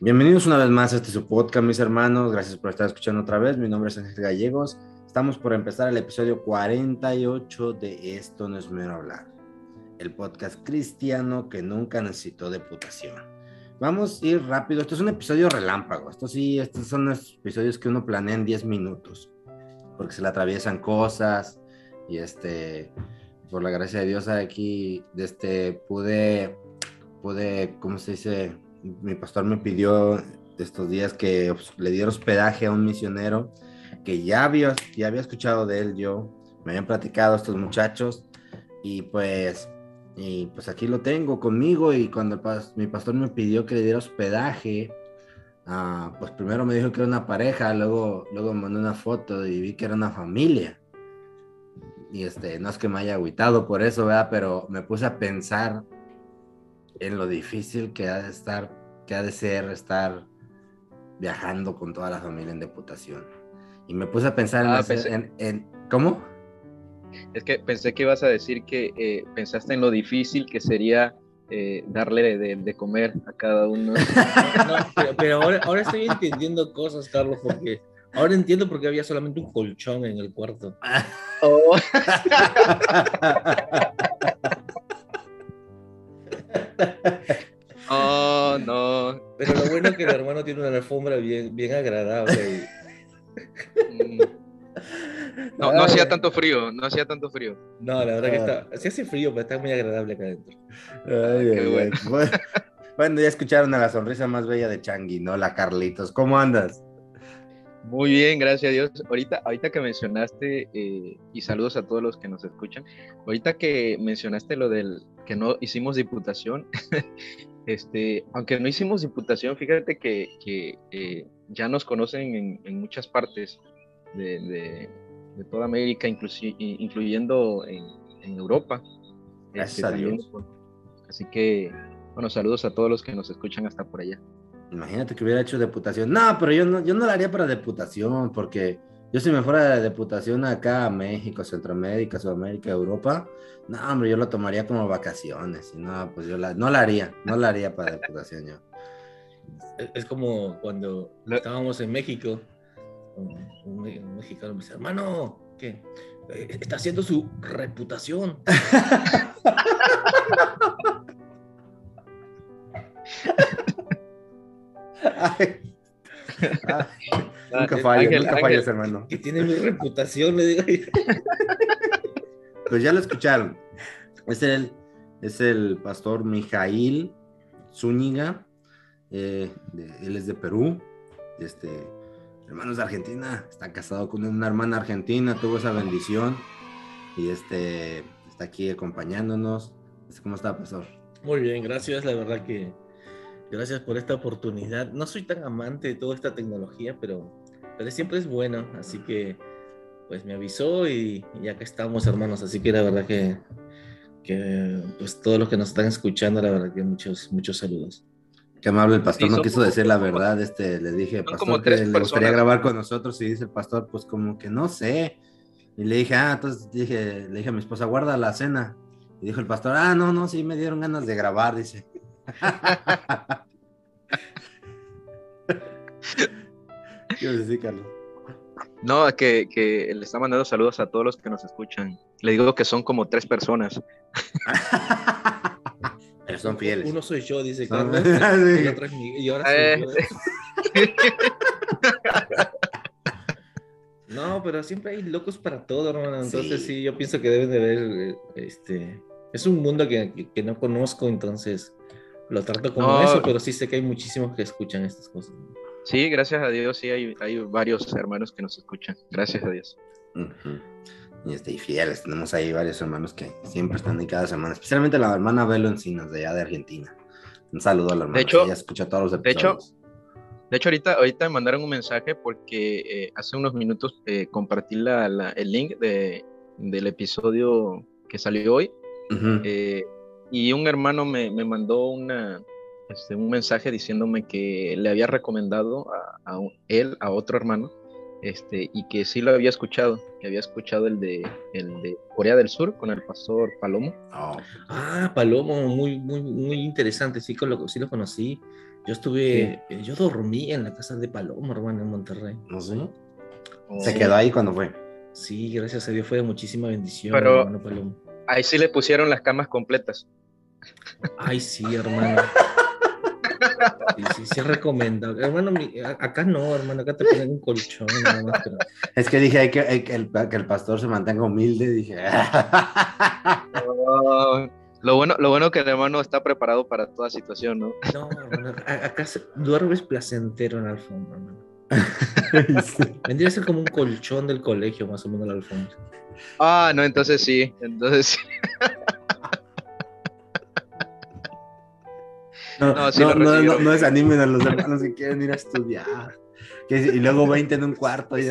Bienvenidos una vez más a este su podcast, mis hermanos. Gracias por estar escuchando otra vez. Mi nombre es Ángel Gallegos. Estamos por empezar el episodio 48 de Esto no es mero hablar. El podcast cristiano que nunca necesitó deputación. Vamos a ir rápido. Esto es un episodio relámpago. Esto sí, estos son los episodios que uno planea en 10 minutos. Porque se le atraviesan cosas. Y este, por la gracia de Dios, aquí este, pude, pude, ¿cómo se dice? Mi pastor me pidió estos días que le diera hospedaje a un misionero que ya había, ya había escuchado de él yo, me habían platicado estos muchachos y pues, y pues aquí lo tengo conmigo y cuando mi pastor me pidió que le diera hospedaje, uh, pues primero me dijo que era una pareja, luego, luego me mandó una foto y vi que era una familia. Y este, no es que me haya agüitado por eso, ¿verdad? Pero me puse a pensar en lo difícil que ha de estar, que ha de ser estar viajando con toda la familia en deputación. Y me puse a pensar Ah, en, pensé- en- en- ¿cómo? Es que pensé que ibas a decir que eh, pensaste en lo difícil que sería eh, darle de, de comer a cada uno. No, pero, pero ahora, ahora estoy entendiendo cosas, Carlos, porque ahora entiendo por qué había solamente un colchón en el cuarto. Oh, oh, no. Pero lo bueno es que el hermano tiene una alfombra bien, bien agradable. Mm. No, no hacía tanto frío, no hacía tanto frío. No, la verdad que Ah. está. Sí hace frío, pero está muy agradable acá adentro. Ay, qué ay, bueno. ay. Bueno, bueno, ya escucharon a la sonrisa más bella de Changi, ¿no? La Carlitos. ¿Cómo andas? Muy bien, gracias a Dios. Ahorita, ahorita que mencionaste, eh, y saludos a todos los que nos escuchan, ahorita que mencionaste lo del que no hicimos diputación, este, aunque no hicimos diputación, fíjate que, que, eh, ya nos conocen en, en muchas partes de, de- de toda América, incluyendo en, en Europa. Gracias Este, a Dios. Así que, bueno, saludos a todos los que nos escuchan hasta por allá. Imagínate que hubiera hecho deputación. No, pero yo no, yo no la haría para deputación, porque yo si me fuera de deputación acá a México, Centroamérica, Sudamérica, Europa, no, hombre, yo lo tomaría como vacaciones. Y no, pues yo la, no la haría, no la haría para deputación yo. Es, como cuando estábamos en México. Un, un mexicano me dice, hermano, ¿qué? Eh, Está haciendo su reputación. Ay, nunca Ah, fallas, nunca Ángel. fallas, hermano. Que tiene mi reputación, le digo. Pues ya lo escucharon. Es el, es el pastor Mijail Zúñiga. eh, de- él es de Perú. Este, hermanos de Argentina. Está casado con una hermana argentina. Tuvo esa bendición. Y este está aquí acompañándonos. ¿Cómo está, pastor? Muy bien, gracias. La verdad que gracias por esta oportunidad. No soy tan amante de toda esta tecnología, pero, pero siempre es bueno. Así que, pues me avisó y, y acá estamos, hermanos. Así que la verdad que, que, pues todos los que nos están escuchando, la verdad que muchos, muchos saludos. Qué amable el pastor, Sí, no quiso como- decir la verdad. Este, le dije, pastor, que le gustaría personas. grabar con nosotros. Y dice el pastor, pues como que no sé. Y le dije, ah, entonces dije, le dije a mi esposa, guarda la cena. Y dijo el pastor, ah, no, no, sí, me dieron ganas de grabar, dice. ¿Qué decir, Carlos? No, que, que le está mandando saludos a todos los que nos escuchan. Le digo que son como tres personas. Pero son fieles. Uno soy yo, dice Carlos. Sí. y, otro es Miguel, y ahora soy Eh. yo. No, pero siempre hay locos para todo, hermano. Entonces Sí. sí, yo pienso que deben de ver, eh, este, es un mundo que, que- que no conozco, entonces lo trato como No. eso, pero sí sé que hay muchísimos que escuchan estas cosas. Sí, gracias a Dios, sí, hay, hay varios hermanos que nos escuchan. Gracias a Dios. Ujú. Y, este, y fieles, tenemos ahí varios hermanos que siempre están ahí cada semana, especialmente la hermana Belo Encinas, de allá de Argentina. Un saludo a la hermana, hecho- ella escucha todos los de hecho, episodios. De hecho, ahorita, ahorita me mandaron un mensaje porque eh, hace unos minutos eh, compartí la, la, el link de, del episodio que salió hoy. Ujú. eh, y un hermano me, me mandó una, este, un mensaje diciéndome que le había recomendado a, a un- él, a otro hermano, este, y que sí lo había escuchado, que había escuchado el de, el de Corea del Sur con el pastor Palomo. Oh, Ah, Palomo, muy, muy, muy interesante, sí, con lo, sí lo conocí. Yo estuve, eh, yo dormí en la casa de Palomo, hermano, en Monterrey. no sé. O- Se quedó ahí cuando fue. Sí, gracias a Dios fue de muchísima bendición, Pero- hermano Palomo. Ahí sí le pusieron las camas completas. Ay, sí, hermano. Sí, sí, sí, es recomendable. Hermano, mi- acá no, hermano, acá te ponen un colchón, nada más, pero- Es que dije hay que, hay que el, que el pastor se mantenga humilde. Dije. Oh, lo bueno, lo bueno que el hermano está preparado para toda situación, ¿no? No, hermano, a- acá se- duermes placentero en la alfombra, hermano. Vendría a ser como un colchón del colegio, más o menos, la alfombra. Ah, no, entonces sí, entonces sí. No, No, sí no, no, no, no desanimen a los hermanos que quieren ir a estudiar. Que- y luego 20 en un cuarto. y-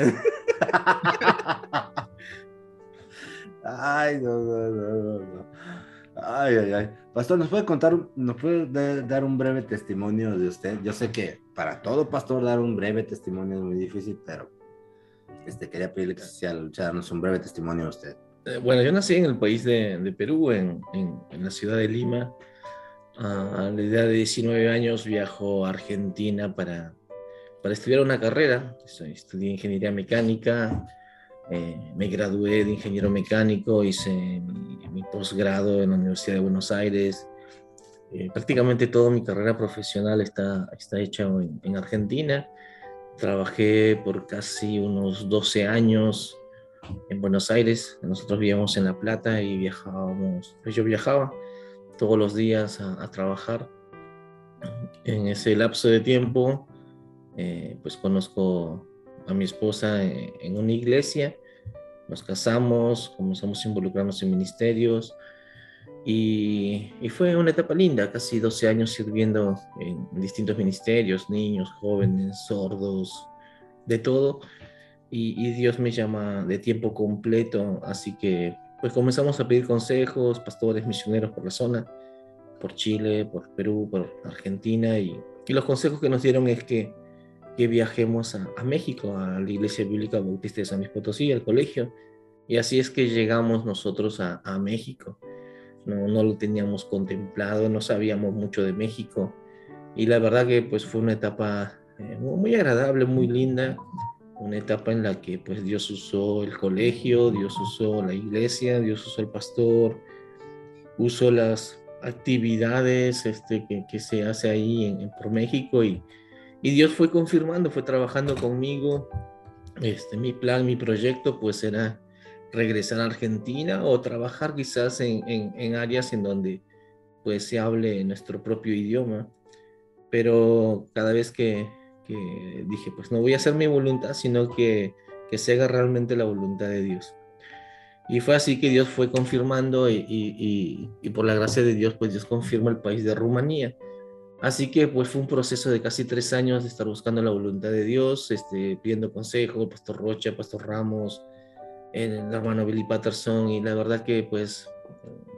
Ay, no, no, no, no, no. Ay, ay, ay. Pastor, ¿nos puede contar, nos puede da- dar un breve testimonio de usted? Yo sé que para todo pastor dar un breve testimonio es muy difícil, pero este, quería pedirle que sea darnos un breve testimonio de usted. Eh, Bueno, yo nací en el país de, de Perú, en, en- en la ciudad de Lima. A la edad de 19 años viajo a Argentina para, para estudiar una carrera. Estu- Estudié ingeniería mecánica, eh, me gradué de ingeniero mecánico, hice mi, mi posgrado en la Universidad de Buenos Aires. Eh, prácticamente toda mi carrera profesional está, está hecha en, en Argentina. Trabajé por casi unos 12 años en Buenos Aires. Nosotros vivíamos en La Plata y viajábamos, pues yo viajaba todos los días a, a trabajar. En ese lapso de tiempo, eh, pues conozco a mi esposa en, en una iglesia, nos casamos, comenzamos a involucrarnos en ministerios y, y fue una etapa linda, casi 12 años sirviendo en distintos ministerios, niños, jóvenes, sordos, de todo y, y Dios me llama de tiempo completo, así que pues comenzamos a pedir consejos, pastores, misioneros por la zona, por Chile, por Perú, por Argentina, y, y los consejos que nos dieron es que, que viajemos a, a México, a la Iglesia Bíblica Bautista de San Luis Potosí, al colegio, y así es que llegamos nosotros a, a México. No, no lo teníamos contemplado, no sabíamos mucho de México, y la verdad que pues fue una etapa eh, muy agradable, muy linda, una etapa en la que pues Dios usó el colegio, Dios usó la iglesia, Dios usó el pastor, usó las actividades este, que, que se hace ahí en, en- por México y, y Dios fue confirmando, fue trabajando conmigo. Este, mi plan, mi proyecto pues era regresar a Argentina o trabajar quizás en, en- en áreas en donde pues se hable nuestro propio idioma. Pero cada vez que, que dije, pues no voy a hacer mi voluntad, sino que, que se haga realmente la voluntad de Dios. Y fue así que Dios fue confirmando y, y- y- y por la gracia de Dios, pues Dios confirma el país de Rumanía. Así que pues fue un proceso de casi tres años de estar buscando la voluntad de Dios, este, pidiendo consejo, Pastor Rocha, Pastor Ramos, el hermano Billy Patterson, y la verdad que pues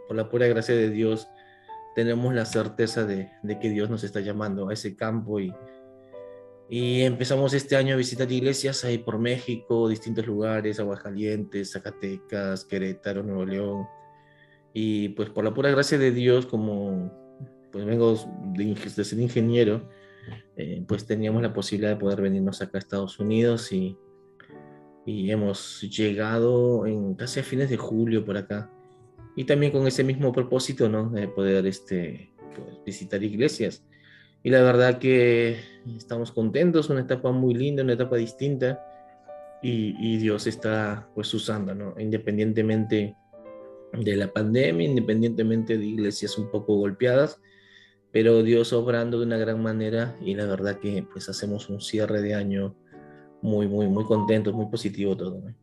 por la pura gracia de Dios tenemos la certeza de, de que Dios nos está llamando a ese campo y, y empezamos este año a visitar iglesias ahí por México, distintos lugares, Aguascalientes, Zacatecas, Querétaro, Nuevo León. Y pues por la pura gracia de Dios, como pues vengo de, de ser ingeniero, eh, pues teníamos la posibilidad de poder venirnos acá a Estados Unidos y, y hemos llegado en casi a fines de julio por acá. Y también con ese mismo propósito, ¿no? De poder este, pues, visitar iglesias. Y la verdad que estamos contentos, una etapa muy linda, una etapa distinta. Y, y Dios está pues usando, ¿no? Independientemente de la pandemia, independientemente de iglesias un poco golpeadas, pero Dios obrando de una gran manera y la verdad que pues hacemos un cierre de año muy, muy, muy contentos, muy positivo todo. ¿no?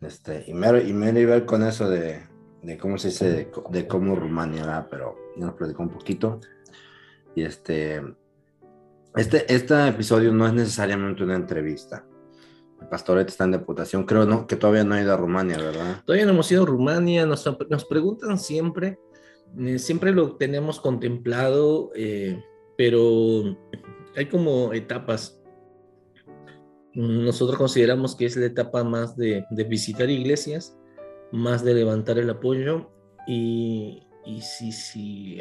Este, y me, y me iba con eso de, de cómo se dice, de, de cómo Rumania, ¿verdad? pero ya nos platicó un poquito. Y este, Este, este episodio no es necesariamente una entrevista. El pastorete está en deputación. Creo ¿no? que todavía no ha ido a Rumania, ¿verdad? Todavía no hemos ido a Rumania. Nos, nos preguntan siempre. eh, siempre lo tenemos contemplado, eh, pero hay como etapas. Nosotros consideramos que es la etapa más de, de visitar iglesias, más de levantar el apoyo y, y si, si,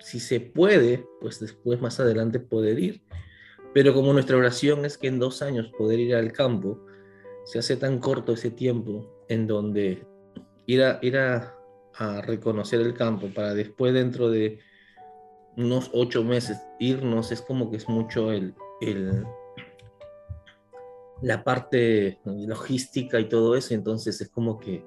si se puede, pues después más adelante poder ir. Pero como nuestra oración es que en dos años poder ir al campo, se hace tan corto ese tiempo en donde ir a, a reconocer el campo para después dentro de unos ocho meses irnos, es como que es mucho el, el, la parte logística y todo eso, entonces es como que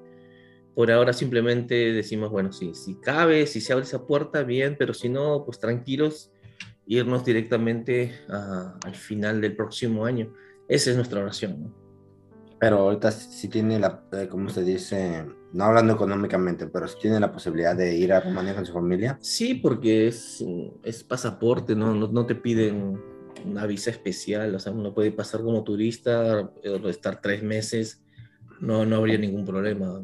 por ahora simplemente decimos, bueno, si, si cabe, si se abre esa puerta, bien, pero si no, pues tranquilos, irnos directamente a- al final del próximo año. Esa es nuestra oración. ¿no? Pero ahorita sí tiene la, eh, ¿cómo se dice? No hablando económicamente, pero sí tiene la posibilidad de ir a Rumania con su familia. Sí, porque es, es pasaporte, ¿no? No, no te piden una visa especial, o sea, uno puede pasar como turista, eh, estar tres meses, no, no habría ningún problema.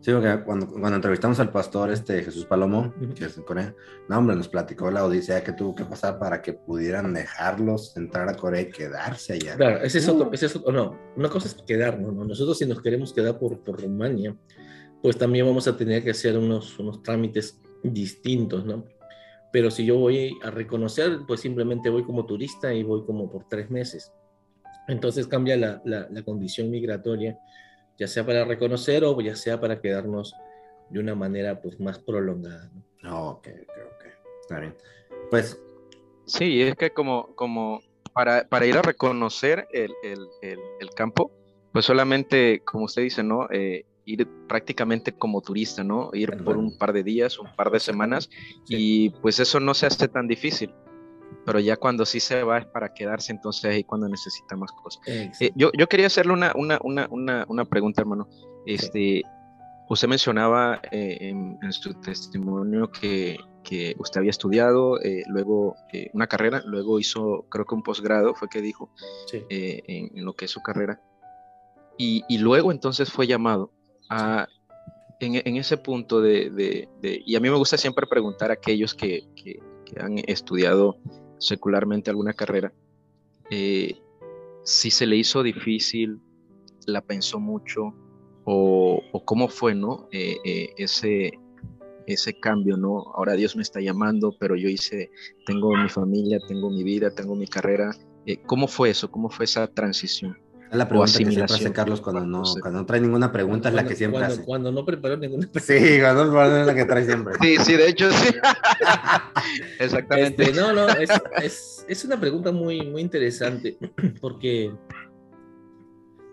Sí, porque cuando, cuando entrevistamos al pastor este Jesús Palomo, que es de Corea, no, hombre, nos platicó la odisea que tuvo que pasar para que pudieran dejarlos entrar a Corea y quedarse allá. Claro, ese es otro, ese es otro- no, una cosa es quedarnos, ¿no? Nosotros si nos queremos quedar por, por Rumania, pues también vamos a tener que hacer unos, unos trámites distintos, ¿no? Pero si yo voy a reconocer, pues simplemente voy como turista y voy como por tres meses. Entonces cambia la, la, la condición migratoria, ya sea para reconocer o ya sea para quedarnos de una manera pues más prolongada. ¿no? No, ok, ok, ok. Está bien. Pues, Sí, es que como, como para, para ir a reconocer el, el- el- el campo, pues solamente, como usted dice, ¿no? Eh, ir prácticamente como turista, ¿no? Ir por un par de días, un par de semanas, y pues eso no se hace tan difícil. Pero ya cuando sí se va es para quedarse, entonces ahí cuando necesita más cosas. Eh, yo, yo quería hacerle una, una, una, una, una pregunta, hermano. Este, Usted mencionaba eh, en, en su testimonio que, que usted había estudiado, eh, luego eh, una carrera, luego hizo, creo que un posgrado, fue que dijo, Sí. eh, en, en lo que es su carrera. Y, y luego entonces fue llamado a, en, en ese punto de, de- de- y a mí me gusta siempre preguntar a aquellos que, que- que han estudiado secularmente alguna carrera, eh, si se le hizo difícil, la pensó mucho, o, cómo fue, ¿no? Eh, eh, ese, ese cambio, ¿no? Ahora Dios me está llamando, pero yo hice, tengo mi familia, tengo mi vida, tengo mi carrera. Eh, ¿Cómo fue eso? ¿Cómo fue esa transición? Es la pregunta que siempre hace. Carlos cuando no, Sí. cuando no trae ninguna pregunta, es la Cuando- que siempre cuando, hace. Cuando no preparó ninguna Sí, cuando no es la que trae siempre. Sí, sí, de hecho sí. Exactamente. Este, no, no, es, es, es una pregunta muy, muy interesante porque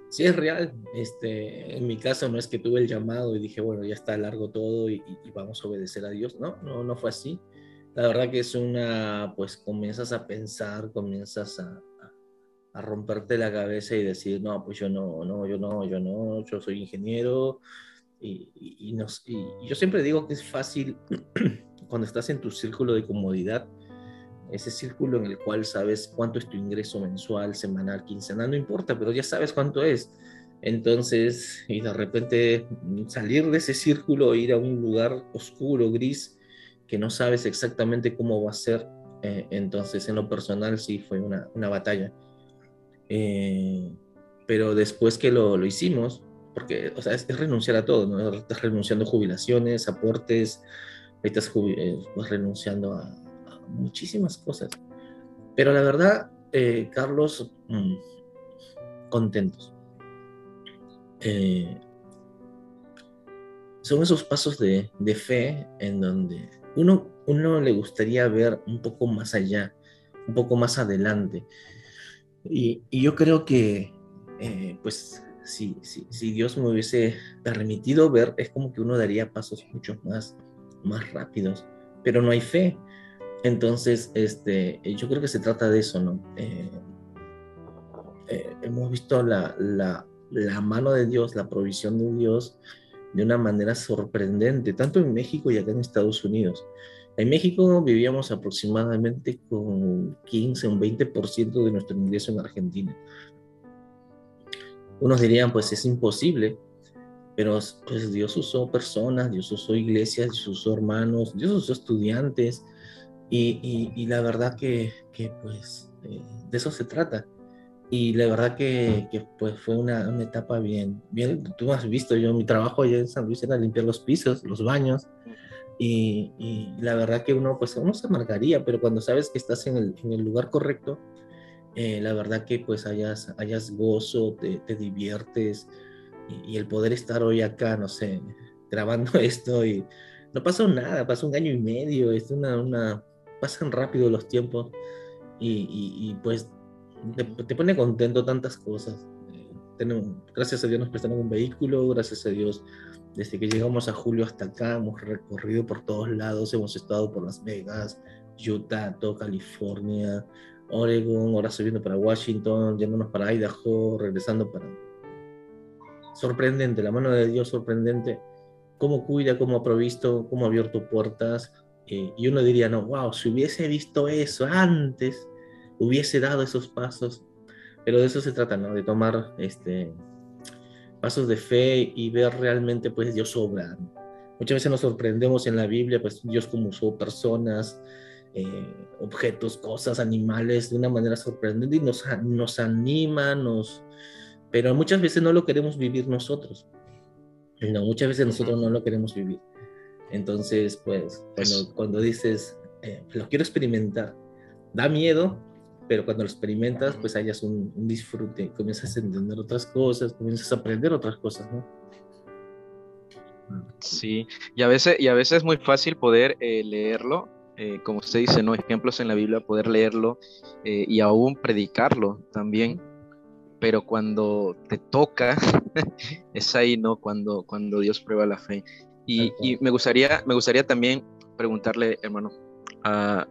si es real, este, en mi caso no es que tuve el llamado y dije, bueno, ya está largo todo y, y- y vamos a obedecer a Dios, no, no, no fue así. La verdad que es una, pues comienzas a pensar, comienzas a, a- romperte la cabeza y decir, no, pues yo no, no, yo no, yo no, yo soy ingeniero y, y- y nos- y yo siempre digo que es fácil cuando estás en tu círculo de comodidad, ese círculo en el cual sabes cuánto es tu ingreso mensual, semanal, quincenal, no importa, pero ya sabes cuánto es. Entonces, y de repente mm, salir de ese círculo, ir a un lugar oscuro, gris, que no sabes exactamente cómo va a ser, eh, entonces en lo personal sí fue una, una batalla. Eh, pero después que lo, lo hicimos, porque o sea, es, es renunciar a todo, ¿no? Estás renunciando a jubilaciones, aportes, estás eh, vas renunciando a, a muchísimas cosas. Pero la verdad, eh, Carlos, mm, contentos. Eh, son esos pasos de, de fe en donde uno, uno le gustaría ver un poco más allá, un poco más adelante. Y, y yo creo que, eh, pues, si, si, si Dios me hubiese permitido ver, es como que uno daría pasos mucho más, más rápidos, pero no hay fe. Entonces, este, yo creo que se trata de eso, ¿no? Eh, eh, hemos visto la, la, la mano de Dios, la provisión de Dios de una manera sorprendente, tanto en México y acá en Estados Unidos. En México vivíamos aproximadamente con 15 o un 20% de nuestro ingreso en Argentina. Unos dirían, pues es imposible, pero pues Dios usó personas, Dios usó iglesias, Dios usó hermanos, Dios usó estudiantes, y, la verdad que, que pues eh, de eso se trata. Y la verdad que, que pues fue una, una, etapa bien, bien, tú has visto, yo mi trabajo allá en San Luis era limpiar los pisos, los baños, y, y, la verdad que uno, pues uno se amargaría, pero cuando sabes que estás en el, en el lugar correcto, eh, la verdad que pues hayas, hayas gozo, te, te diviertes, y, y, el poder estar hoy acá, no sé, grabando esto y no pasó nada, pasó un año y medio, es una, una pasan rápido los tiempos y, y, y pues te, te, pone contento tantas cosas. Eh, tenemos, gracias a Dios nos prestaron un vehículo, gracias a Dios desde que llegamos a julio hasta acá hemos recorrido por todos lados, hemos estado por Las Vegas, Utah, todo California, Oregon, ahora subiendo para Washington, yéndonos para Idaho, regresando para... Sorprendente, la mano de Dios sorprendente, cómo cuida, cómo ha provisto, cómo ha abierto puertas. Eh, y uno diría, no, wow, si hubiese visto eso antes, hubiese dado esos pasos. Pero de eso se trata, ¿no? De tomar este, pasos de fe y ver realmente, pues, Dios obra. Muchas veces nos sorprendemos en la Biblia, pues, Dios como usó personas, eh, objetos, cosas, animales, de una manera sorprendente y nos, nos anima, nos... Pero muchas veces no lo queremos vivir nosotros. No, muchas veces nosotros no lo queremos vivir. Entonces, pues, cuando, cuando dices, eh, lo quiero experimentar, da miedo, pero cuando lo experimentas, pues hayas un, un, disfrute, comienzas a entender otras cosas, comienzas a aprender otras cosas, ¿no? Sí, y a veces, y a veces es muy fácil poder eh, leerlo, eh, como usted dice, ¿no? Ejemplos en la Biblia, poder leerlo eh, y aún predicarlo también, pero cuando te toca, es ahí, ¿no? Cuando, cuando Dios prueba la fe. Y, y me, gustaría, me gustaría también preguntarle, hermano, uh,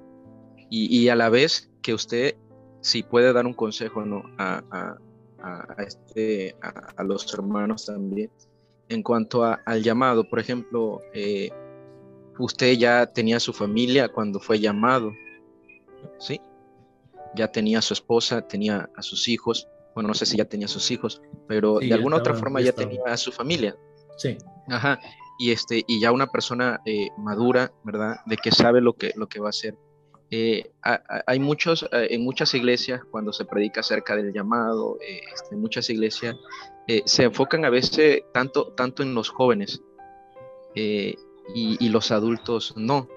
y, y, a la vez que usted si puede dar un consejo ¿no? a, a, a este, a, los hermanos también en cuanto al llamado. Por ejemplo, eh, usted ya tenía su familia cuando fue llamado, ¿sí? Ya tenía a su esposa, tenía a sus hijos. Bueno, no sé si ya tenía a sus hijos, pero sí, de alguna estaba, otra forma ya, ya tenía a su familia. Sí. Ajá. Y, este, y ya una persona eh, madura, ¿verdad? De que sabe lo que, lo que va a hacer. Eh, hay muchos, eh, en muchas iglesias, cuando se predica acerca del llamado, eh, este, muchas iglesias eh, se enfocan a veces tanto, tanto en los jóvenes y, y, los adultos no.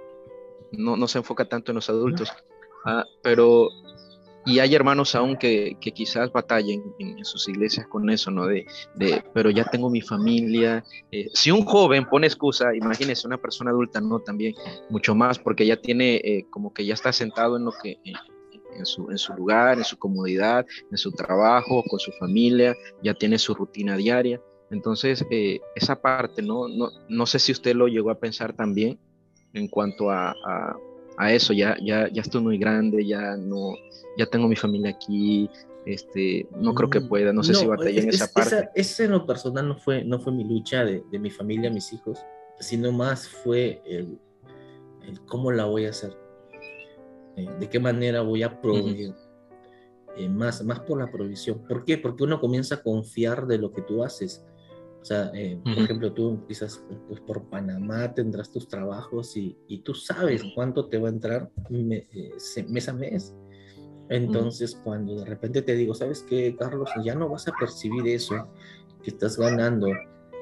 no. No se enfoca tanto en los adultos. Ah, pero y hay hermanos aún que, que quizás batallen en, sus iglesias con eso, ¿no? De, de pero ya tengo mi familia. Eh, si un joven pone excusa, imagínese una persona adulta, no, también, mucho más, porque ya tiene, eh, como que ya está sentado en lo que, en, en, su, en su lugar, en su comodidad, en su trabajo, con su familia, ya tiene su rutina diaria. Entonces, eh, esa parte, ¿no? ¿no? No sé si usted lo llegó a pensar también en cuanto a, a a eso, ya, ya, ya estoy muy grande, ya no, ya tengo mi familia aquí, este, no creo que pueda, no sé no, si batallé en esa parte. Esa, esa, en lo personal no fue, no fue mi lucha de, de mi familia, mis hijos, sino más fue el, el, cómo la voy a hacer, eh, de qué manera voy a proveer. Uh -huh. eh, más, más por la provisión. ¿Por qué? Porque uno comienza a confiar de lo que tú haces. O sea, eh, uh -huh. por ejemplo, tú quizás pues, por Panamá tendrás tus trabajos y, y tú sabes cuánto te va a entrar me, eh, mes a mes. Entonces, uh -huh. cuando de repente te digo, ¿sabes qué, Carlos? Ya no vas a percibir eso que estás ganando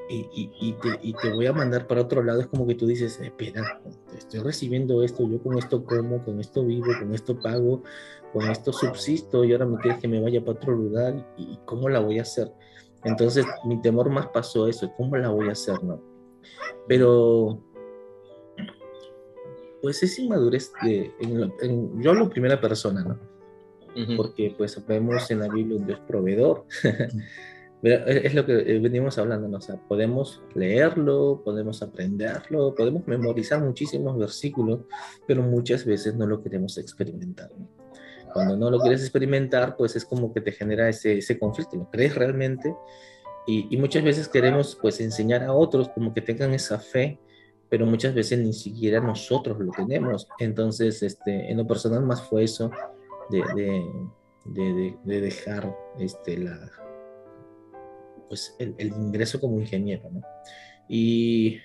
y, y, y, te, y te, voy a mandar para otro lado. Es como que tú dices, espera, estoy recibiendo esto, yo con esto como, con esto vivo, con esto pago, con esto subsisto y ahora me quieres que me vaya para otro lugar y cómo la voy a hacer. Entonces, mi temor más pasó eso, ¿cómo la voy a hacer, no? Pero, pues es inmadurez de, en, en, yo hablo primera persona, ¿no? Uh -huh. Porque pues vemos en la Biblia un Dios proveedor. es lo que venimos hablando, ¿no? O sea, podemos leerlo, podemos aprenderlo, podemos memorizar muchísimos versículos, pero muchas veces no lo queremos experimentar, ¿no? Cuando no lo quieres experimentar, pues es como que te genera ese, ese conflicto, ¿lo crees realmente? Y, y, muchas veces queremos pues enseñar a otros como que tengan esa fe, pero muchas veces ni siquiera nosotros lo tenemos. Entonces, este, en lo personal más fue eso de, de, de, dejar este, la, pues, el, el, ingreso como ingeniero. ¿no? Y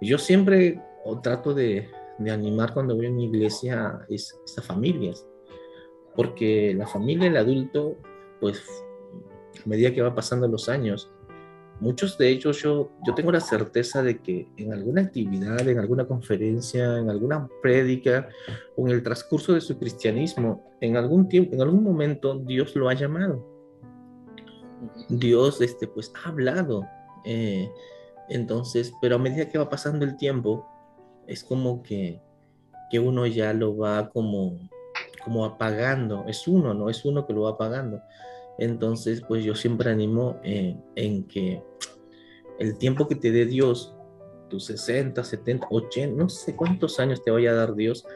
yo siempre trato de, animar cuando voy a una iglesia es, a familias, porque la familia, el adulto, pues a medida que va pasando los años, muchos de ellos yo, yo tengo la certeza de que en alguna actividad, en alguna conferencia, en alguna prédica o en el transcurso de su cristianismo, en algún tiempo, en algún momento Dios lo ha llamado. Dios este, pues, ha hablado. Eh, entonces, pero a medida que va pasando el tiempo, es como que, que uno ya lo va como, como apagando. Es uno, ¿no? Es uno que lo va apagando. Entonces, pues yo siempre animo eh, en que el tiempo que te dé Dios, tus 60, 70, 80, no sé cuántos años te vaya a dar Dios,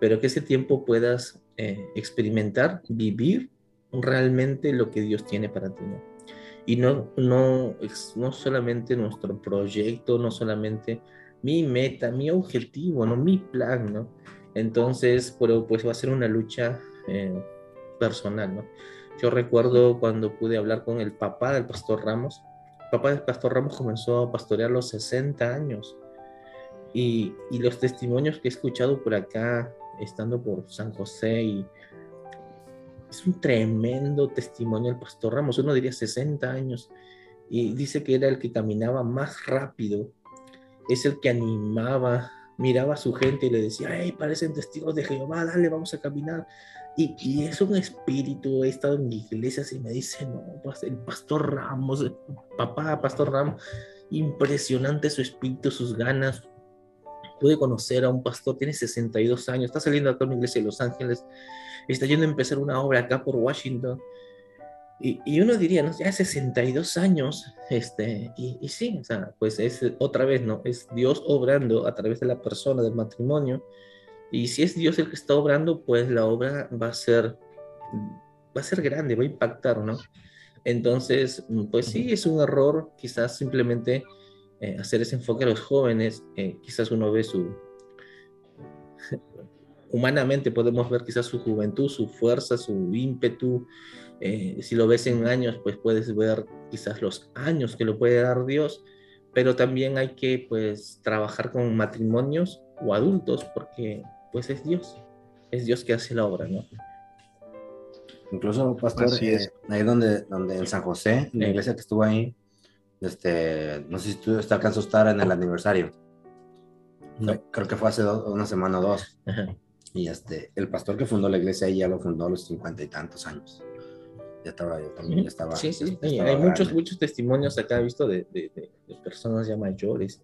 pero que ese tiempo puedas eh, experimentar, vivir realmente lo que Dios tiene para ti. Y no, no, no solamente nuestro proyecto, no solamente mi meta, mi objetivo, ¿no? Mi plan, ¿no? Entonces, pero pues va a ser una lucha eh, personal, ¿no? Yo recuerdo cuando pude hablar con el papá del pastor Ramos. El papá del pastor Ramos comenzó a pastorear a los 60 años. Y, y, los testimonios que he escuchado por acá, estando por San José, y es un tremendo testimonio el pastor Ramos. Uno diría 60 años. Y dice que era el que caminaba más rápido. Es el que animaba, miraba a su gente y le decía, hey, parecen testigos de Jehová, dale, vamos a caminar. Y, es un espíritu, he estado en iglesias y me dice, no, el pastor Ramos, papá, pastor Ramos, impresionante su espíritu, sus ganas. Pude conocer a un pastor, tiene 62 años, está saliendo acá a una iglesia de Los Ángeles, está yendo a empezar una obra acá por Washington. Y, y uno diría, ¿no? Ya 62 años, este, y, y sí, o sea, pues es otra vez, ¿no? Es Dios obrando a través de la persona, del matrimonio, y si es Dios el que está obrando, pues la obra va a ser, va a ser grande, va a impactar, ¿no? Entonces, pues sí, es un error quizás simplemente eh, hacer ese enfoque a los jóvenes. Eh, quizás uno ve su... Humanamente podemos ver quizás su juventud, su fuerza, su ímpetu. Eh, si lo ves en años, pues puedes ver quizás los años que lo puede dar Dios, pero también hay que pues trabajar con matrimonios o adultos porque pues es Dios, es Dios que hace la obra, ¿no? Incluso, pastor, eh, ahí donde, donde en San José, en la iglesia que estuvo ahí, este, no sé si tú alcanzó a estar en el aniversario. Creo que fue hace una semana o dos. Y este, el pastor que fundó la iglesia ahí ya lo fundó a los cincuenta y tantos años. Ya estaba, yo también ya estaba. Sí, sí, hay muchos, muchos testimonios acá, visto, de, de, de, personas ya mayores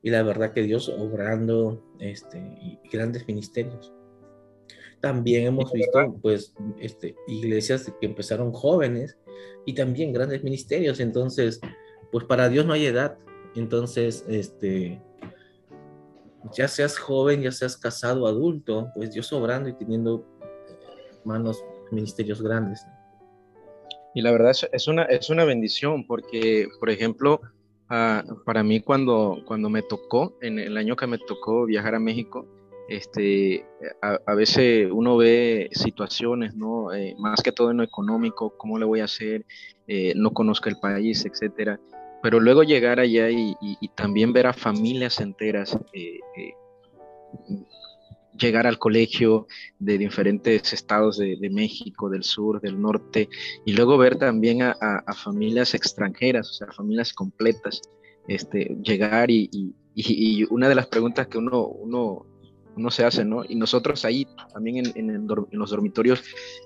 y la verdad que Dios obrando este, grandes ministerios. También hemos visto pues este, iglesias que empezaron jóvenes y también grandes ministerios. Entonces, pues para Dios no hay edad. Entonces, este, ya seas joven, ya seas casado, adulto, pues Dios obrando y teniendo manos, ministerios grandes. Y la verdad es una, es una bendición porque, por ejemplo, Ah, para mí cuando, cuando me tocó, en el año que me tocó viajar a México, este, a, veces uno ve situaciones, ¿no? Eh, más que todo en lo económico, cómo le voy a hacer, eh, no conozco el país, etcétera. Pero luego llegar allá y, también ver a familias enteras eh, llegar al colegio de diferentes estados de, México, del sur, del norte, y luego ver también a, familias extranjeras, o sea, familias completas, este, llegar y, una de las preguntas que uno, uno, uno, se hace, ¿no? Y nosotros ahí también en, los dormitorios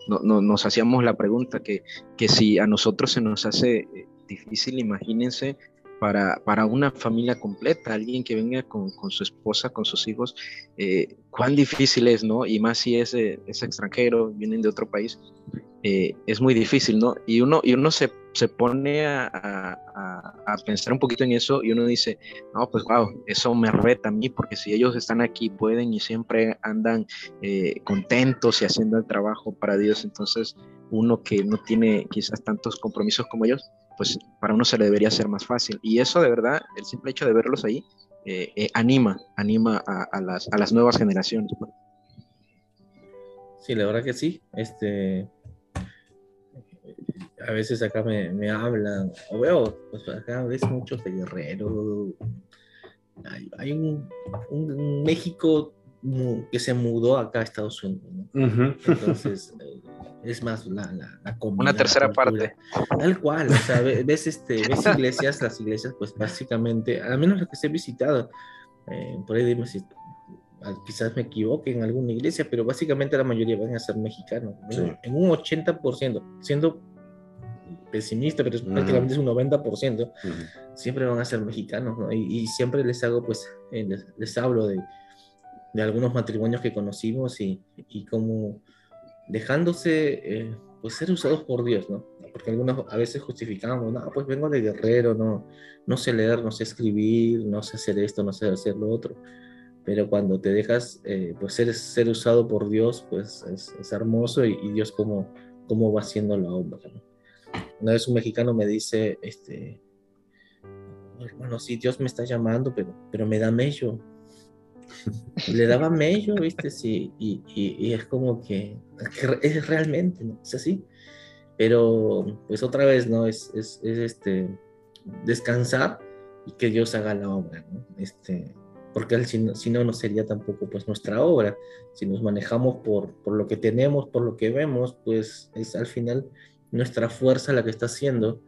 nos hacíamos la pregunta que, que si a nosotros se nos hace eh, difícil, imagínense para, para, una familia completa, alguien que venga con, con su esposa, con sus hijos, eh, cuán difícil es, ¿no? Y más si es, eh, es extranjero, vienen de otro país, eh, es muy difícil, ¿no? Y uno, y uno se, se pone a, a, a, pensar un poquito en eso y uno dice, no, pues wow, eso me reta a mí, porque si ellos están aquí, pueden y siempre andan contentos y haciendo el trabajo para Dios, entonces uno que no tiene quizás tantos compromisos como ellos, pues para uno se le debería ser más fácil. Y eso de verdad, el simple hecho de verlos ahí, eh, eh, anima, anima a, las, a las nuevas generaciones. Sí, la verdad que sí. Este, a veces acá me, me hablan, o veo, pues acá ves muchos de Guerrero. Hay, un, un, México que se mudó acá a Estados Unidos. Entonces, eh, es más la, la, Una tercera parte. Tal cual, o sea, ves, este, ves iglesias, las iglesias, pues básicamente, al menos las que se he visitado, eh, por ahí dime si quizás me equivoque en alguna iglesia, pero básicamente la mayoría van a ser mexicanos, en un 80%, siendo pesimista, pero es prácticamente es un 90%, siempre van a ser mexicanos, y, siempre les hago, pues, eh, les, hablo de, de, algunos matrimonios que conocimos y, y cómo dejándose, eh, pues, ser usados por Dios, ¿no? Porque algunos a veces justificamos, no, pues vengo de guerrero, no, no sé leer, no sé escribir, no sé hacer esto, no sé hacer lo otro pero cuando te dejas eh, pues ser, ser usado por Dios, pues es, es hermoso y, Dios cómo, cómo va haciendo la obra. Una vez un mexicano me dice, este, bueno, sí, Dios me está llamando, pero, pero me da mello. Le daba mello, ¿viste? Sí, y, y, es como que, es realmente, ¿no? Es así. Pero, pues otra vez, ¿no? Es, es, es este, descansar y que Dios haga la obra, ¿no? Este, porque si no, si no, no sería tampoco pues nuestra obra. Si nos manejamos por, por lo que tenemos, por lo que vemos, pues es al final nuestra fuerza la que está haciendo.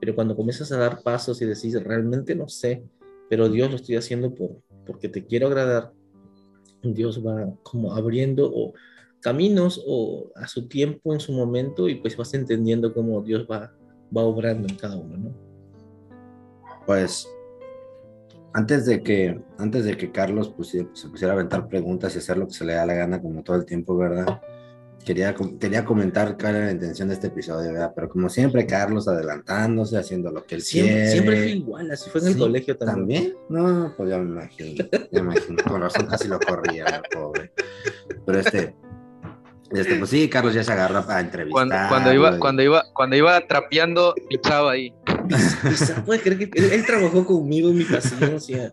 Pero cuando comienzas a dar pasos y decís, realmente no sé, pero Dios lo estoy haciendo por, porque te quiero agradar, Dios va como abriendo caminos o a su tiempo, en su momento, y pues vas entendiendo cómo Dios va, va obrando en cada uno, ¿no? Pues antes de que, antes de que Carlos se pusiera a aventar preguntas y hacer lo que se le da la gana como todo el tiempo, ¿verdad? Quería, quería comentar cuál era la intención de este episodio, ¿verdad? Pero como siempre, Carlos adelantándose, haciendo lo que él siempre, quiere. Siempre fue igual, así fue en el colegio también. ¿También? No, pues ya me imagino, ya me imagino, con razón casi lo corría, pobre. Pero este, este, pues sí, Carlos ya se agarra para entrevistar. Cuando, iba, cuando, iba, cuando iba trapeando, pichaba ahí. ¿Puedes creer que él, trabajó conmigo en mi paciencia?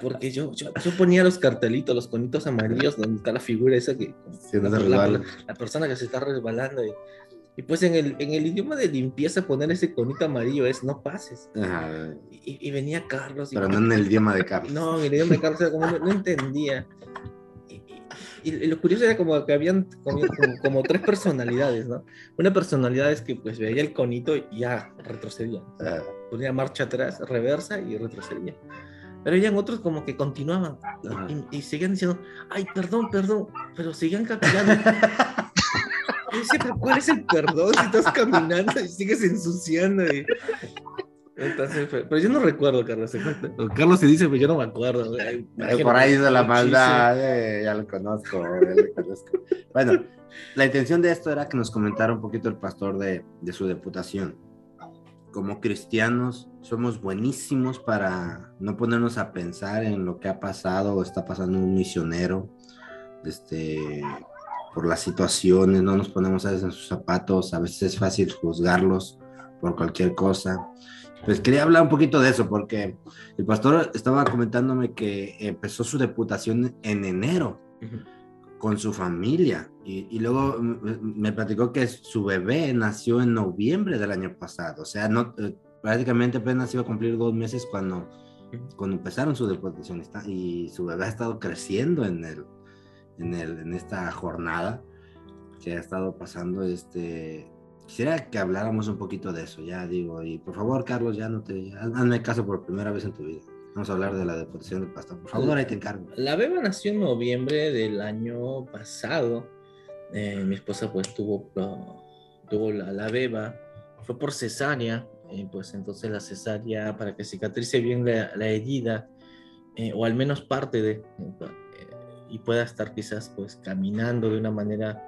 Porque yo, yo, ponía los cartelitos, los conitos amarillos, donde está la figura esa que. la, persona que se está resbalando. Y, pues en el, en el idioma de limpieza, poner ese conito amarillo es no pases. Y, venía Carlos. Pero no en el idioma de Carlos. No, en el idioma de Carlos era como no entendía. Y, lo curioso era como que habían como, tres personalidades, ¿no? Una personalidad es que pues veía el conito y ya retrocedía. Ponía marcha atrás, reversa y retrocedía. Pero habían otros como que continuaban y, seguían diciendo, ay, perdón, perdón, pero seguían caminando. y decía, pero ¿cuál es el perdón si estás caminando y sigues ensuciando? Y... Entonces, pero yo no recuerdo, Carlos. Carlos se dice, pero yo no me acuerdo. por ahí de la maldad, eh, ya lo conozco, Bueno, la intención de esto era que nos comentara un poquito el pastor de, de su deputación. Como cristianos, somos buenísimos para no ponernos a pensar en lo que ha pasado o está pasando un misionero, este, por las situaciones, no nos ponemos a veces en sus zapatos, a veces es fácil juzgarlos por cualquier cosa. Pues quería hablar un poquito de eso, porque el pastor estaba comentándome que empezó su deputación en enero con su familia. Y, luego me platicó que su bebé nació en noviembre del año pasado, o sea, no, eh, prácticamente apenas iba a cumplir dos meses cuando, cuando empezaron su deputación y su bebé ha estado creciendo en, el, en, el, en esta jornada que ha estado pasando este Quisiera que habláramos un poquito de eso, ya digo, y por favor, Carlos, ya no te, hazme caso por primera vez en tu vida. Vamos a hablar de la deportación del pastor. Por favor, ahí te encargo. La beba nació en noviembre del año pasado. Eh, mi esposa pues tuvo, tuvo la, la, beba, fue por cesárea, eh, pues entonces la cesárea para que cicatrice bien la, la herida, eh, o al menos parte de, y pueda estar quizás pues caminando de una manera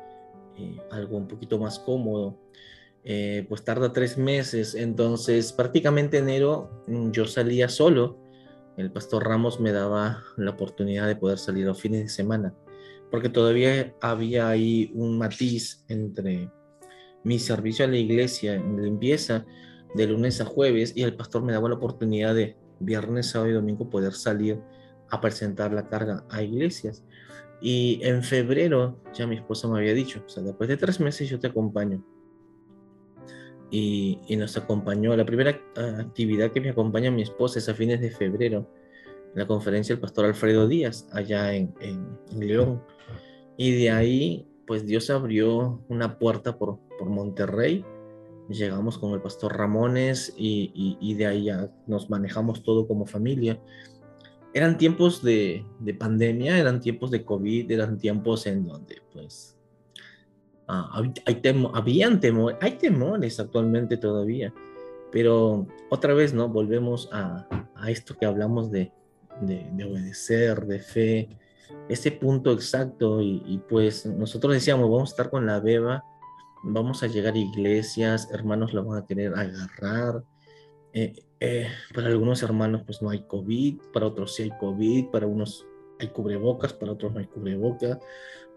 algo un poquito más cómodo. Eh, pues tarda tres meses. Entonces, prácticamente enero mm, yo salía solo. El pastor Ramos me daba la oportunidad de poder salir los fines de semana, porque todavía había ahí un matiz entre mi servicio a la iglesia en limpieza de lunes a jueves y el pastor me daba la oportunidad de, viernes, sábado y domingo poder salir a presentar la carga a iglesias. Y en febrero ya mi esposa me había dicho, o sea, después de tres meses yo te acompaño. Y, y nos acompañó, la primera actividad que me acompaña mi esposa es a fines de febrero, la conferencia del pastor Alfredo Díaz, allá en, en, León. Y de ahí, pues Dios abrió una puerta por, por Monterrey. Llegamos con el pastor Ramones y, y, y de ahí ya nos manejamos todo como familia eran tiempos de, de, pandemia, eran tiempos de COVID, eran tiempos en donde pues ah, hay temo, habían temor, hay temores actualmente todavía, pero otra vez, ¿no? Volvemos a, a esto que hablamos de, de, de, obedecer, de fe, ese punto exacto y, y, pues nosotros decíamos, vamos a estar con la beba, vamos a llegar a iglesias, hermanos lo van a querer agarrar, eh, eh, para algunos hermanos pues no hay COVID, para otros sí hay COVID, para unos hay cubrebocas, para otros no hay cubrebocas,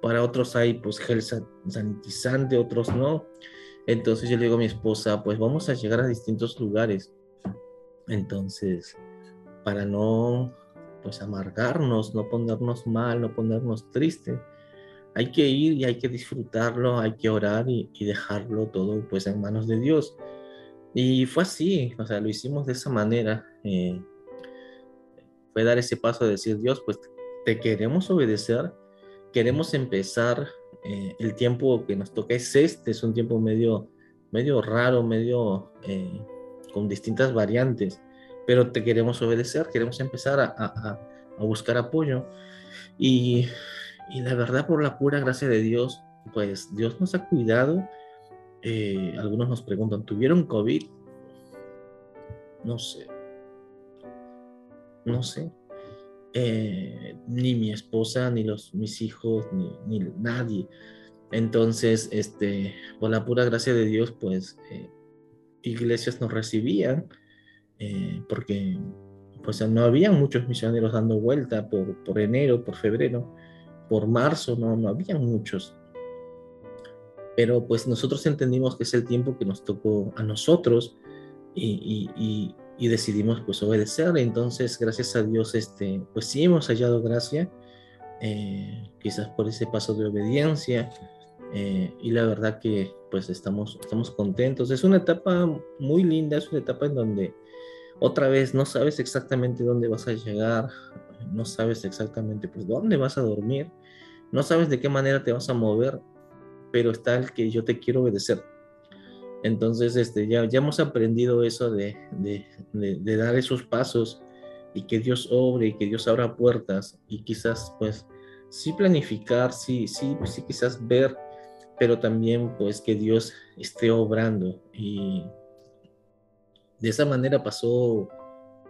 para otros hay pues gel sanitizante, otros no. Entonces yo le digo a mi esposa, pues vamos a llegar a distintos lugares. Entonces, para no pues amargarnos, no ponernos mal, no ponernos tristes, hay que ir y hay que disfrutarlo, hay que orar y, y dejarlo todo pues en manos de Dios. Y fue así, o sea, lo hicimos de esa manera. Eh, fue dar ese paso de decir, Dios, pues te queremos obedecer, queremos empezar, eh, el tiempo que nos toca es este, es un tiempo medio, medio raro, medio eh, con distintas variantes, pero te queremos obedecer, queremos empezar a, a, a buscar apoyo. Y, y, la verdad, por la pura gracia de Dios, pues Dios nos ha cuidado eh, algunos nos preguntan, ¿tuvieron COVID? No sé. No sé. Eh, ni mi esposa, ni los, mis hijos, ni, ni, nadie. Entonces, este, por la pura gracia de Dios, pues eh, iglesias nos recibían, eh, porque pues no había muchos misioneros dando vuelta por, por enero, por febrero, por marzo, no, no había muchos pero pues nosotros entendimos que es el tiempo que nos tocó a nosotros y, y, y, decidimos pues obedecer. Entonces, gracias a Dios, este, pues sí hemos hallado gracia, eh, quizás por ese paso de obediencia. Eh, y la verdad que pues estamos, estamos contentos. Es una etapa muy linda, es una etapa en donde otra vez no sabes exactamente dónde vas a llegar, no sabes exactamente pues dónde vas a dormir, no sabes de qué manera te vas a mover, pero está el que yo te quiero obedecer. Entonces, este, ya, ya hemos aprendido eso de, de, dar esos pasos y que Dios obre y que Dios abra puertas y quizás, pues, sí planificar, sí, sí, pues, sí, quizás ver, pero también, pues, que Dios esté obrando. Y de esa manera pasó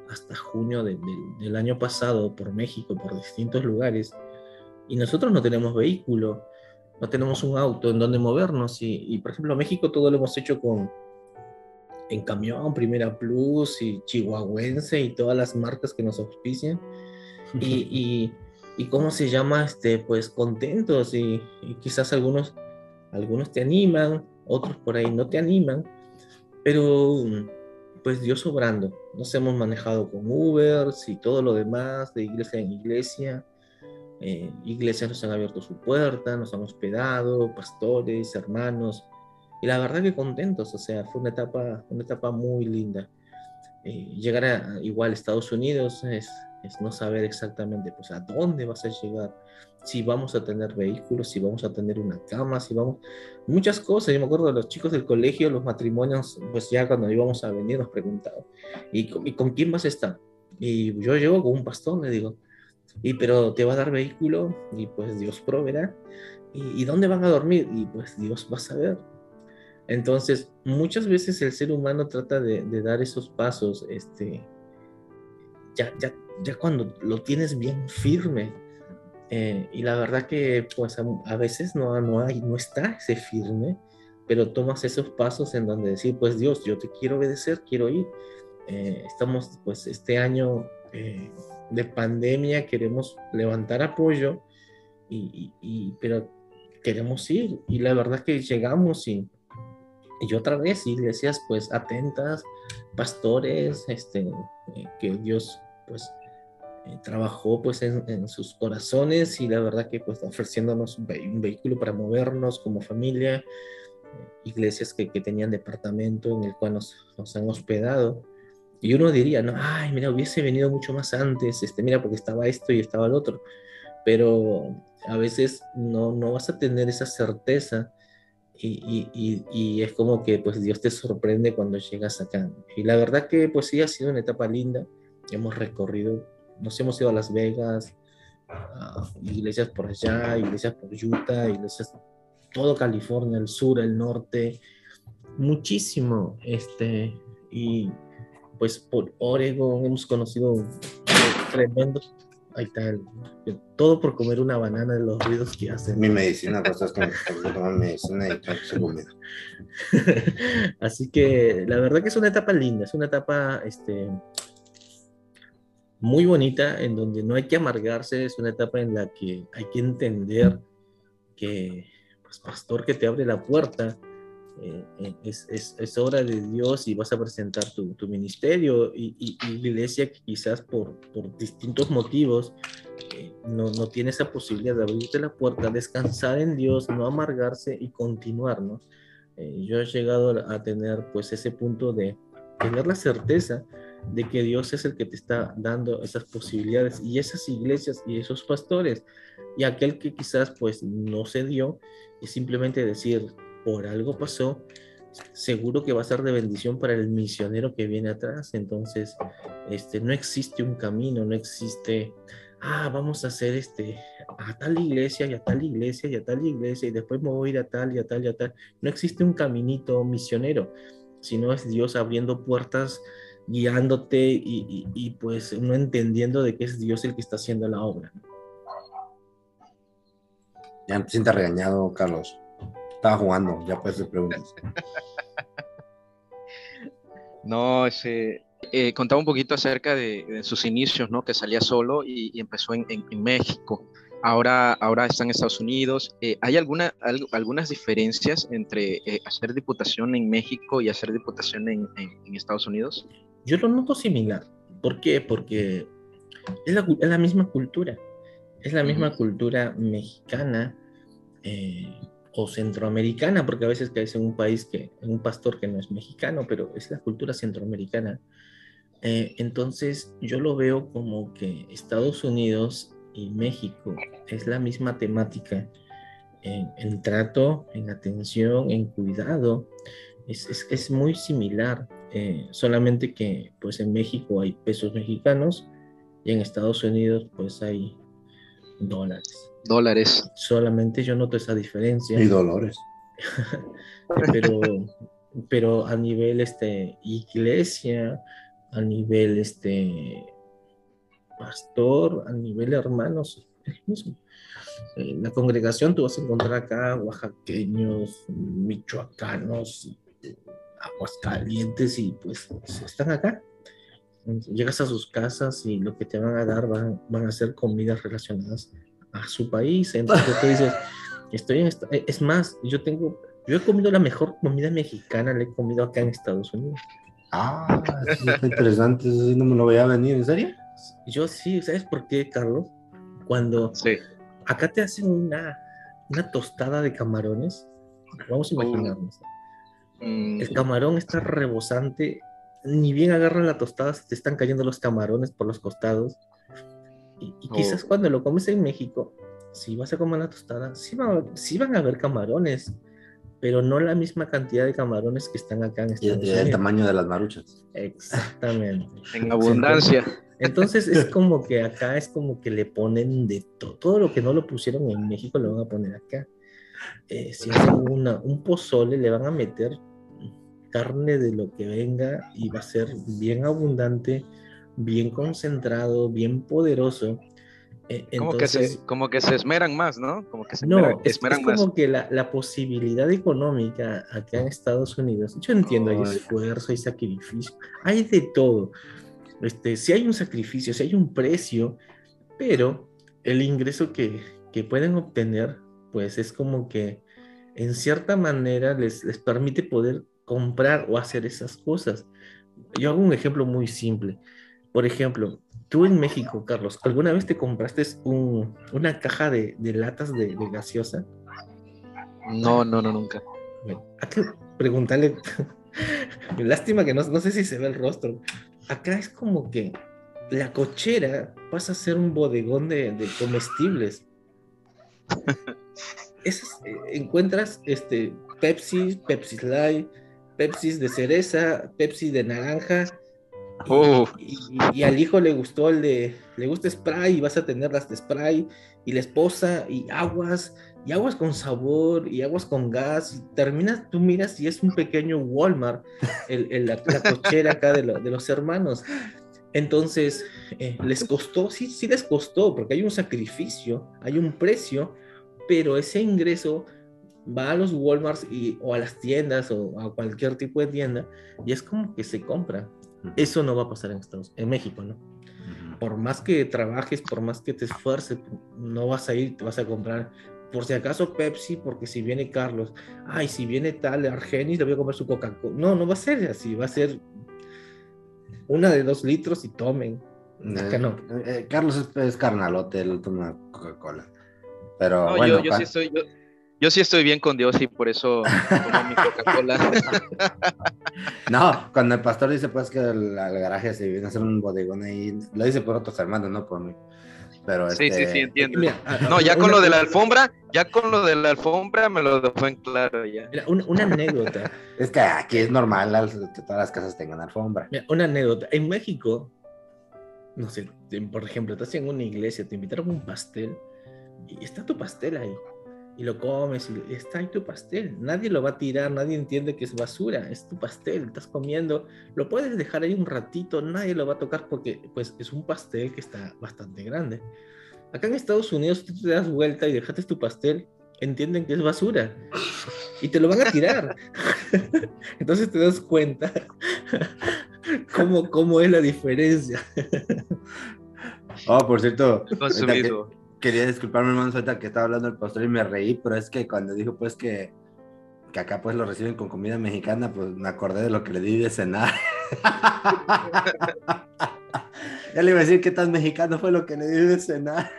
hasta junio de, del año pasado por México, por distintos lugares, y nosotros no tenemos vehículo no tenemos un auto en donde movernos. Y, y, por ejemplo, México todo lo hemos hecho con en camión, Primera Plus y Chihuahuense y todas las marcas que nos auspician. Y, y, y cómo se llama, este, pues contentos. Y, y, quizás algunos, algunos te animan, otros por ahí no te animan, pero pues Dios obrando, nos hemos manejado con Uber y todo lo demás, de iglesia en iglesia, eh, iglesias nos han abierto su puerta, nos han hospedado, pastores, hermanos, y la verdad que contentos, o sea, fue una etapa, una etapa muy linda. Eh, llegar a, igual a Estados Unidos es, es, no saber exactamente pues a dónde vas a llegar, si vamos a tener vehículos, si vamos a tener una cama, si vamos, muchas cosas. Yo me acuerdo de los chicos del colegio, los matrimonios, pues ya cuando íbamos a venir nos preguntaban, ¿y con, ¿y con quién vas a estar? Y yo llego con un pastor, le digo, y pero te va a dar vehículo y pues Dios proveerá. ¿Y, dónde van a dormir? Y pues Dios va a saber. Entonces, muchas veces el ser humano trata de, dar esos pasos, este, ya, ya, ya cuando lo tienes bien firme. Eh, y la verdad que pues a, a, veces no, no, hay, no está ese firme, pero tomas esos pasos en donde decir, pues Dios, yo te quiero obedecer, quiero ir. Eh, estamos pues este año eh, de pandemia queremos levantar apoyo, y, y, pero queremos ir. Y la verdad que llegamos y, y otra vez iglesias pues atentas, pastores, este, eh, que Dios pues eh, trabajó pues en, sus corazones y la verdad que pues ofreciéndonos un, vehículo para movernos como familia, eh, iglesias que, que, tenían departamento en el cual nos, nos, han hospedado. Y uno diría, no, ay, mira, hubiese venido mucho más antes, este, mira, porque estaba esto y estaba el otro. Pero a veces no, no vas a tener esa certeza y, y, y, es como que pues Dios te sorprende cuando llegas acá. Y la verdad que pues sí ha sido una etapa linda. Hemos recorrido nos hemos ido a Las Vegas, iglesias por allá, iglesias por Utah, iglesias todo California, el sur, el norte, muchísimo, este, y pues por Oregon hemos conocido tremendos, ahí está, todo por comer una banana de los ruidos que hacen. Mi medicina, cosas como tomar medicina y. Así que la verdad que es una etapa linda, es una etapa, este, muy bonita, en donde no hay que amargarse, es una etapa en la que hay que entender que, pues, pastor que te abre la puerta, eh, eh, es, es, es, obra de Dios y vas a presentar tu, tu ministerio y, y, y, la iglesia quizás por, por distintos motivos eh, no, no, tiene esa posibilidad de abrirte la puerta, descansar en Dios, no amargarse y continuar, ¿no? yo he llegado a tener pues ese punto de tener la certeza de que Dios es el que te está dando esas posibilidades y esas iglesias y esos pastores y aquel que quizás pues no se dio y simplemente decir por algo pasó seguro que va a ser de bendición para el misionero que viene atrás entonces este no existe un camino no existe ah vamos a hacer este a tal iglesia y a tal iglesia y a tal iglesia y después me voy a ir a tal y a tal y a tal no existe un caminito misionero sino es Dios abriendo puertas guiándote y, pues no entendiendo de que es Dios el que está haciendo la obra. Ya no te sientas regañado, Carlos. Estaba jugando, ya puedes preguntar. no, ese, eh, contaba un poquito acerca de, sus inicios, ¿no? Que salía solo y, empezó en, México. Ahora, ahora está en Estados Unidos. Eh, ¿Hay alguna, algunas diferencias entre eh, hacer diputación en México y hacer diputación en, en Estados Unidos? Yo lo noto similar. ¿Por qué? Porque es la, misma cultura. Es la misma cultura mexicana eh, o centroamericana, porque a veces caes en un país que, en un pastor que no es mexicano, pero es la cultura centroamericana. Eh, entonces yo lo veo como que Estados Unidos y México es la misma temática en, trato, en atención, en cuidado. Es, es, es muy similar. Eh, solamente que pues en México hay pesos mexicanos y en Estados Unidos pues hay dólares. Dólares. Solamente yo noto esa diferencia. Y dolores. pero, pero a nivel este, iglesia, a nivel este, pastor, a nivel hermanos, es lo mismo. Eh, la congregación tú vas a encontrar acá oaxaqueños, michoacanos, aguas calientes y pues están acá. Llegas a sus casas y lo que te van a dar van, van a ser comidas relacionadas a su país. Entonces tú dices, estoy en esta... Es más, yo tengo, yo he comido la mejor comida mexicana, la he comido acá en Estados Unidos. Ah, es interesante, no me lo voy a venir, ¿en serio? Yo sí, ¿sabes por qué, Carlos? Cuando acá te hacen una, una tostada de camarones, vamos a imaginarnos. El mm. camarón está rebosante, ni bien agarra la tostada, se te están cayendo los camarones por los costados. Y, quizás oh. cuando lo comes en México, si vas a comer la tostada, sí, van a haber camarones, pero no la misma cantidad de camarones que están acá en Estados Unidos. Y el tamaño de las maruchas. Exactamente. en abundancia. Entonces es como que acá es como que le ponen de todo, todo lo que no lo pusieron en México lo van a poner acá. Eh, si hacen un pozole, le van a meter carne de lo que venga y va a ser bien abundante, bien concentrado, bien poderoso. Eh, como, que se, como que se esmeran más, ¿no? Como que se no, esmeran, es, es como que la, la, posibilidad económica acá en Estados Unidos, yo entiendo, hay esfuerzo, hay sacrificio, hay de todo. Este, si hay un sacrificio, si hay un precio, pero el ingreso que, que pueden obtener, pues es como que en cierta manera les, les permite poder comprar o hacer esas cosas. Yo hago un ejemplo muy simple. Por ejemplo, tú en México, Carlos, ¿alguna vez te compraste un- una caja de, de latas de, de gaseosa? No, no, no, nunca. Bueno, hay que preguntarle. Lástima que no, no sé si se ve el rostro. Acá es como que la cochera pasa a ser un bodegón de, de comestibles. Esas, eh, encuentras este, Pepsi, Pepsi Light, Pepsi de cereza, Pepsi de naranja. Oh. y- al hijo le gustó el de, le gusta spray y vas a tener las de spray y la esposa y aguas y aguas con sabor y aguas con gas y terminas, tú miras y es un pequeño Walmart, el, la, cochera acá de, de los hermanos. Entonces, eh, les costó, sí, sí les costó, porque hay un sacrificio, hay un precio, pero ese ingreso va a los Walmarts o a las tiendas o a cualquier tipo de tienda y es como que se compra. Eso no va a pasar en Estados en México, ¿no? Ujú. por más que trabajes, por más que te esfuerces, no vas a ir, te vas a comprar, por si acaso Pepsi, porque si viene Carlos, ay, si viene tal Argenis, le voy a comprar su Coca-Cola. No, no va a ser así, va a ser una de dos litros y tomen. Acá no. Eh, eh, Carlos es, es carnalote, él toma Coca-Cola. Pero No, bueno, yo, yo pa- sí estoy, yo, yo sí estoy bien con Dios y por eso tomo mi Coca-Cola. no, cuando el pastor dice pues que el, al garaje se viene a hacer un bodegón ahí, lo dice por otros hermanos, no por mí. Pero Sí, sí, este, sí, entiendo. Mira, a- a- No, ya con lo de la alfombra, ya con lo de la alfombra me lo dejó en claro ya. Mira, una, una anécdota, Es que aquí es normal que todas las casas tengan alfombra. mira, una anécdota. En México, no sé, por ejemplo, estás en una iglesia, te invitaron a un pastel y está tu pastel ahí. Y lo comes y está ahí tu pastel. Nadie lo va a tirar, nadie entiende que es basura. Es tu pastel, estás comiendo. Lo puedes dejar ahí un ratito, nadie lo va a tocar porque pues es un pastel que está bastante grande. Acá en Estados Unidos tú te das vuelta y dejaste tu pastel, entienden que es basura y te lo van a tirar. Entonces te das cuenta cómo, cómo es la diferencia. Oh, por cierto, Consumido. Quería disculparme, hermanos, ahorita que estaba hablando el pastor y me reí, pero es que cuando dijo pues que, que acá pues lo reciben con comida mexicana, pues me acordé de lo que le di de cenar. ya le iba a decir qué tan mexicano fue lo que le di de cenar.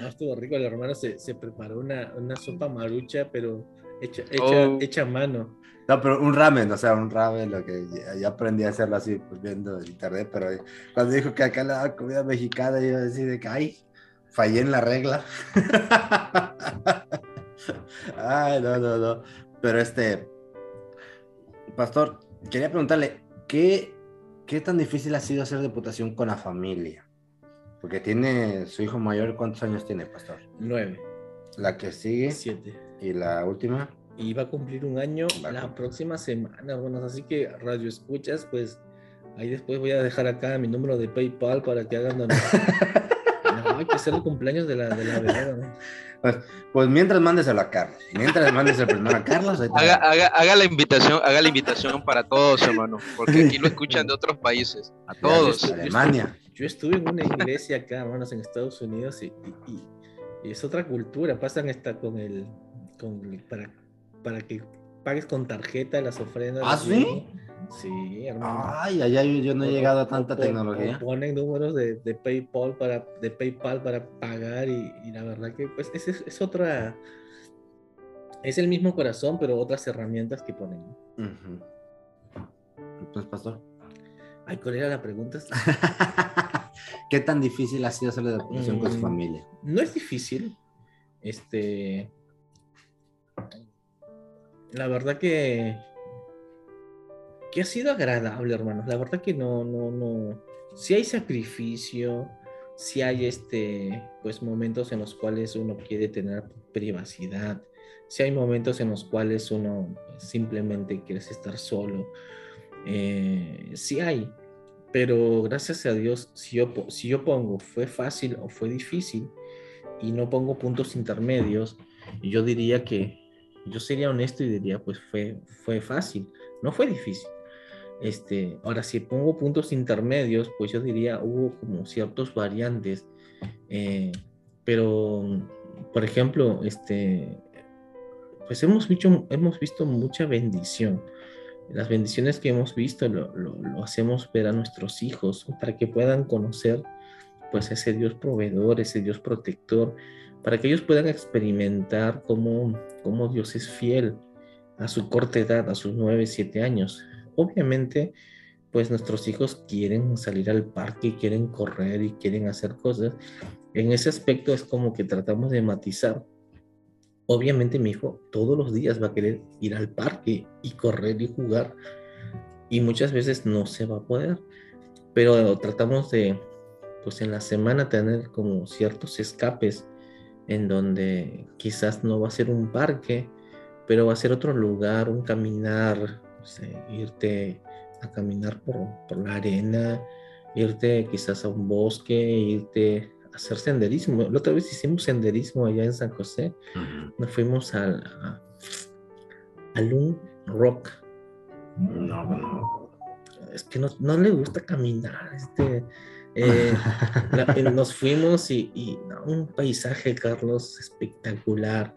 No, estuvo rico, el hermano se, se preparó una, una sopa marucha, pero hecha, hecha, Oh. hecha a mano. No, pero un ramen, o sea, un ramen, lo que ya, ya aprendí a hacerlo así, pues viendo en internet, pero cuando dijo que acá le daba comida mexicana, yo decía de que, ay, fallé en la regla. ay, no, no, no. Pero este, pastor, quería preguntarle, ¿qué, ¿qué tan difícil ha sido hacer diputación con la familia? Porque tiene su hijo mayor, ¿cuántos años tiene, pastor? Nueve, La que sigue siete. y la última. Y va a cumplir un año Va la próxima semana, hermanos. Así que radio escuchas, pues ahí después voy a dejar acá mi número de PayPal para que hagan. donaciones. que hacer el cumpleaños de la, de la ¿no? Pues, pues mientras mándeselo a Carlos. Mientras mándeselo primero a Carlos. Haga, haga, haga la invitación, haga la invitación para todos, hermano, porque aquí lo escuchan de otros países, a todos. Yo Alemania. Yo estuve en una iglesia acá, hermanos, en Estados Unidos y, y- y- y es otra cultura. Pasan esta con el, con el- para, para que pagues con tarjeta las ofrendas. ¿Ah, sí? Sí, hermano. Ay, allá yo, yo no he O- llegado a tanta o- tecnología. o ponen números de, de PayPal para de PayPal para pagar y, y la verdad que pues es, es, es otra es el mismo corazón pero otras herramientas que ponen. Ujú. Entonces, pastor. Ay, ¿cuál era la pregunta? ¿Qué tan difícil ha sido hacer la depuración con su Mm. familia? No es difícil. Este. La verdad que. Que ha sido agradable, hermanos. La verdad que no, no, no. Si hay sacrificio, si hay este. Pues momentos en los cuales uno quiere tener privacidad. Si hay momentos en los cuales uno simplemente quiere estar solo. Eh, sí hay. Pero gracias a Dios, si yo, si yo pongo fue fácil o fue difícil y no pongo puntos intermedios, yo diría que yo sería honesto y diría pues fue, fue fácil, no fue difícil. Este, ahora, si pongo puntos intermedios, pues yo diría hubo como ciertos variantes, eh, pero por ejemplo, este, pues hemos visto, hemos visto mucha bendición. Las bendiciones que hemos visto lo, lo, hacemos ver a nuestros hijos para que puedan conocer pues ese Dios proveedor, ese Dios protector, para que ellos puedan experimentar cómo, cómo Dios es fiel a su corta edad, a sus 9, 7 años. Obviamente, pues nuestros hijos quieren salir al parque, quieren correr y quieren hacer cosas. En ese aspecto es como que tratamos de matizar. Obviamente mi hijo todos los días va a querer ir al parque y correr y jugar y muchas veces no se va a poder, pero tratamos de, pues en la semana tener como ciertos escapes en donde quizás no va a ser un parque, pero va a ser otro lugar, un caminar, irte a caminar por, la arena, irte quizás a un bosque, irte a hacer senderismo. La otra vez hicimos senderismo allá en San José. Nos fuimos al, a, un rock. No, no. Es que no, no le gusta caminar. Este, eh, eh, nos fuimos y, y un paisaje, Carlos, espectacular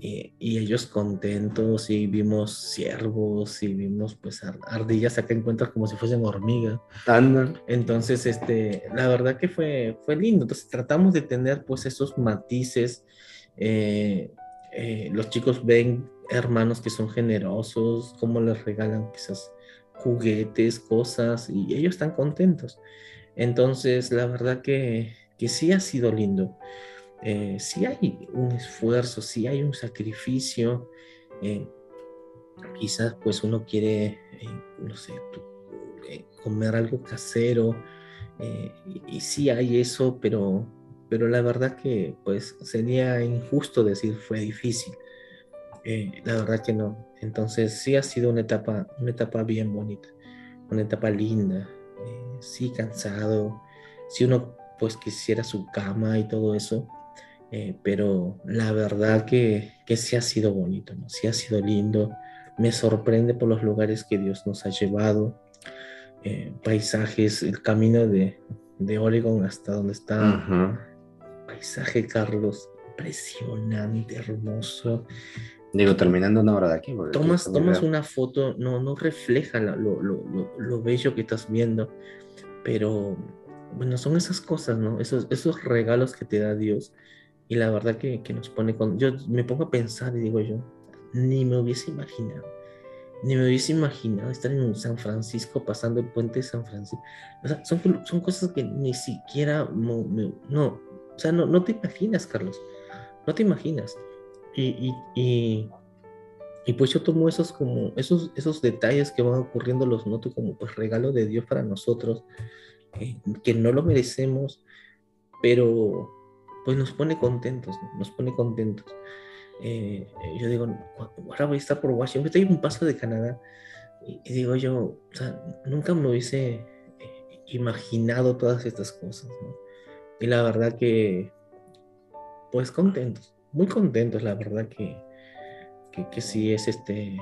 y, ellos contentos y vimos ciervos y vimos pues ardillas acá encuentras como si fuesen hormigas. Entonces, este, la verdad que fue, fue lindo. Entonces tratamos de tener pues esos matices. Eh, eh, los chicos ven hermanos que son generosos, cómo les regalan quizás juguetes, cosas y ellos están contentos. Entonces, la verdad que, que sí ha sido lindo. Eh, si hay un esfuerzo, si hay un sacrificio, eh, quizás pues uno quiere, eh, no sé, comer algo casero, y, sí hay eso, pero, pero la verdad que pues sería injusto decir fue difícil. la verdad que no. Entonces sí ha sido una etapa, una etapa bien bonita, una etapa linda, sí cansado, si uno pues quisiera su cama y todo eso, eh, pero la verdad que, que sí ha sido bonito, ¿no? sí ha sido lindo. Me sorprende por los lugares que Dios nos ha llevado, eh, paisajes, el camino de, de Oregon hasta donde está. Paisaje, Carlos, impresionante, hermoso. Digo, terminando una hora de aquí. Tomas, tomas una foto, no, no refleja lo, lo, lo, lo, bello que estás viendo, pero bueno, son esas cosas, ¿no? Esos, esos regalos que te da Dios y la verdad que, que, nos pone con... Yo me pongo a pensar y digo yo, ni me hubiese imaginado, ni me hubiese imaginado estar en San Francisco pasando el puente de San Francisco. O sea, son, son cosas que ni siquiera... No, no o sea, no, no, te imaginas, Carlos. No te imaginas. Y, y, y, pues yo tomo esos como esos, esos detalles que van ocurriendo, los noto como pues regalo de Dios para nosotros, eh, que no lo merecemos, pero pues nos pone contentos, nos pone contentos. Eh, yo digo, ahora voy a estar por Washington, estoy un paso de Canadá, y, digo yo, o sea, nunca me hubiese eh, imaginado todas estas cosas, ¿no? Y la verdad que, pues contentos, muy contentos, la verdad que, que, que sí es este,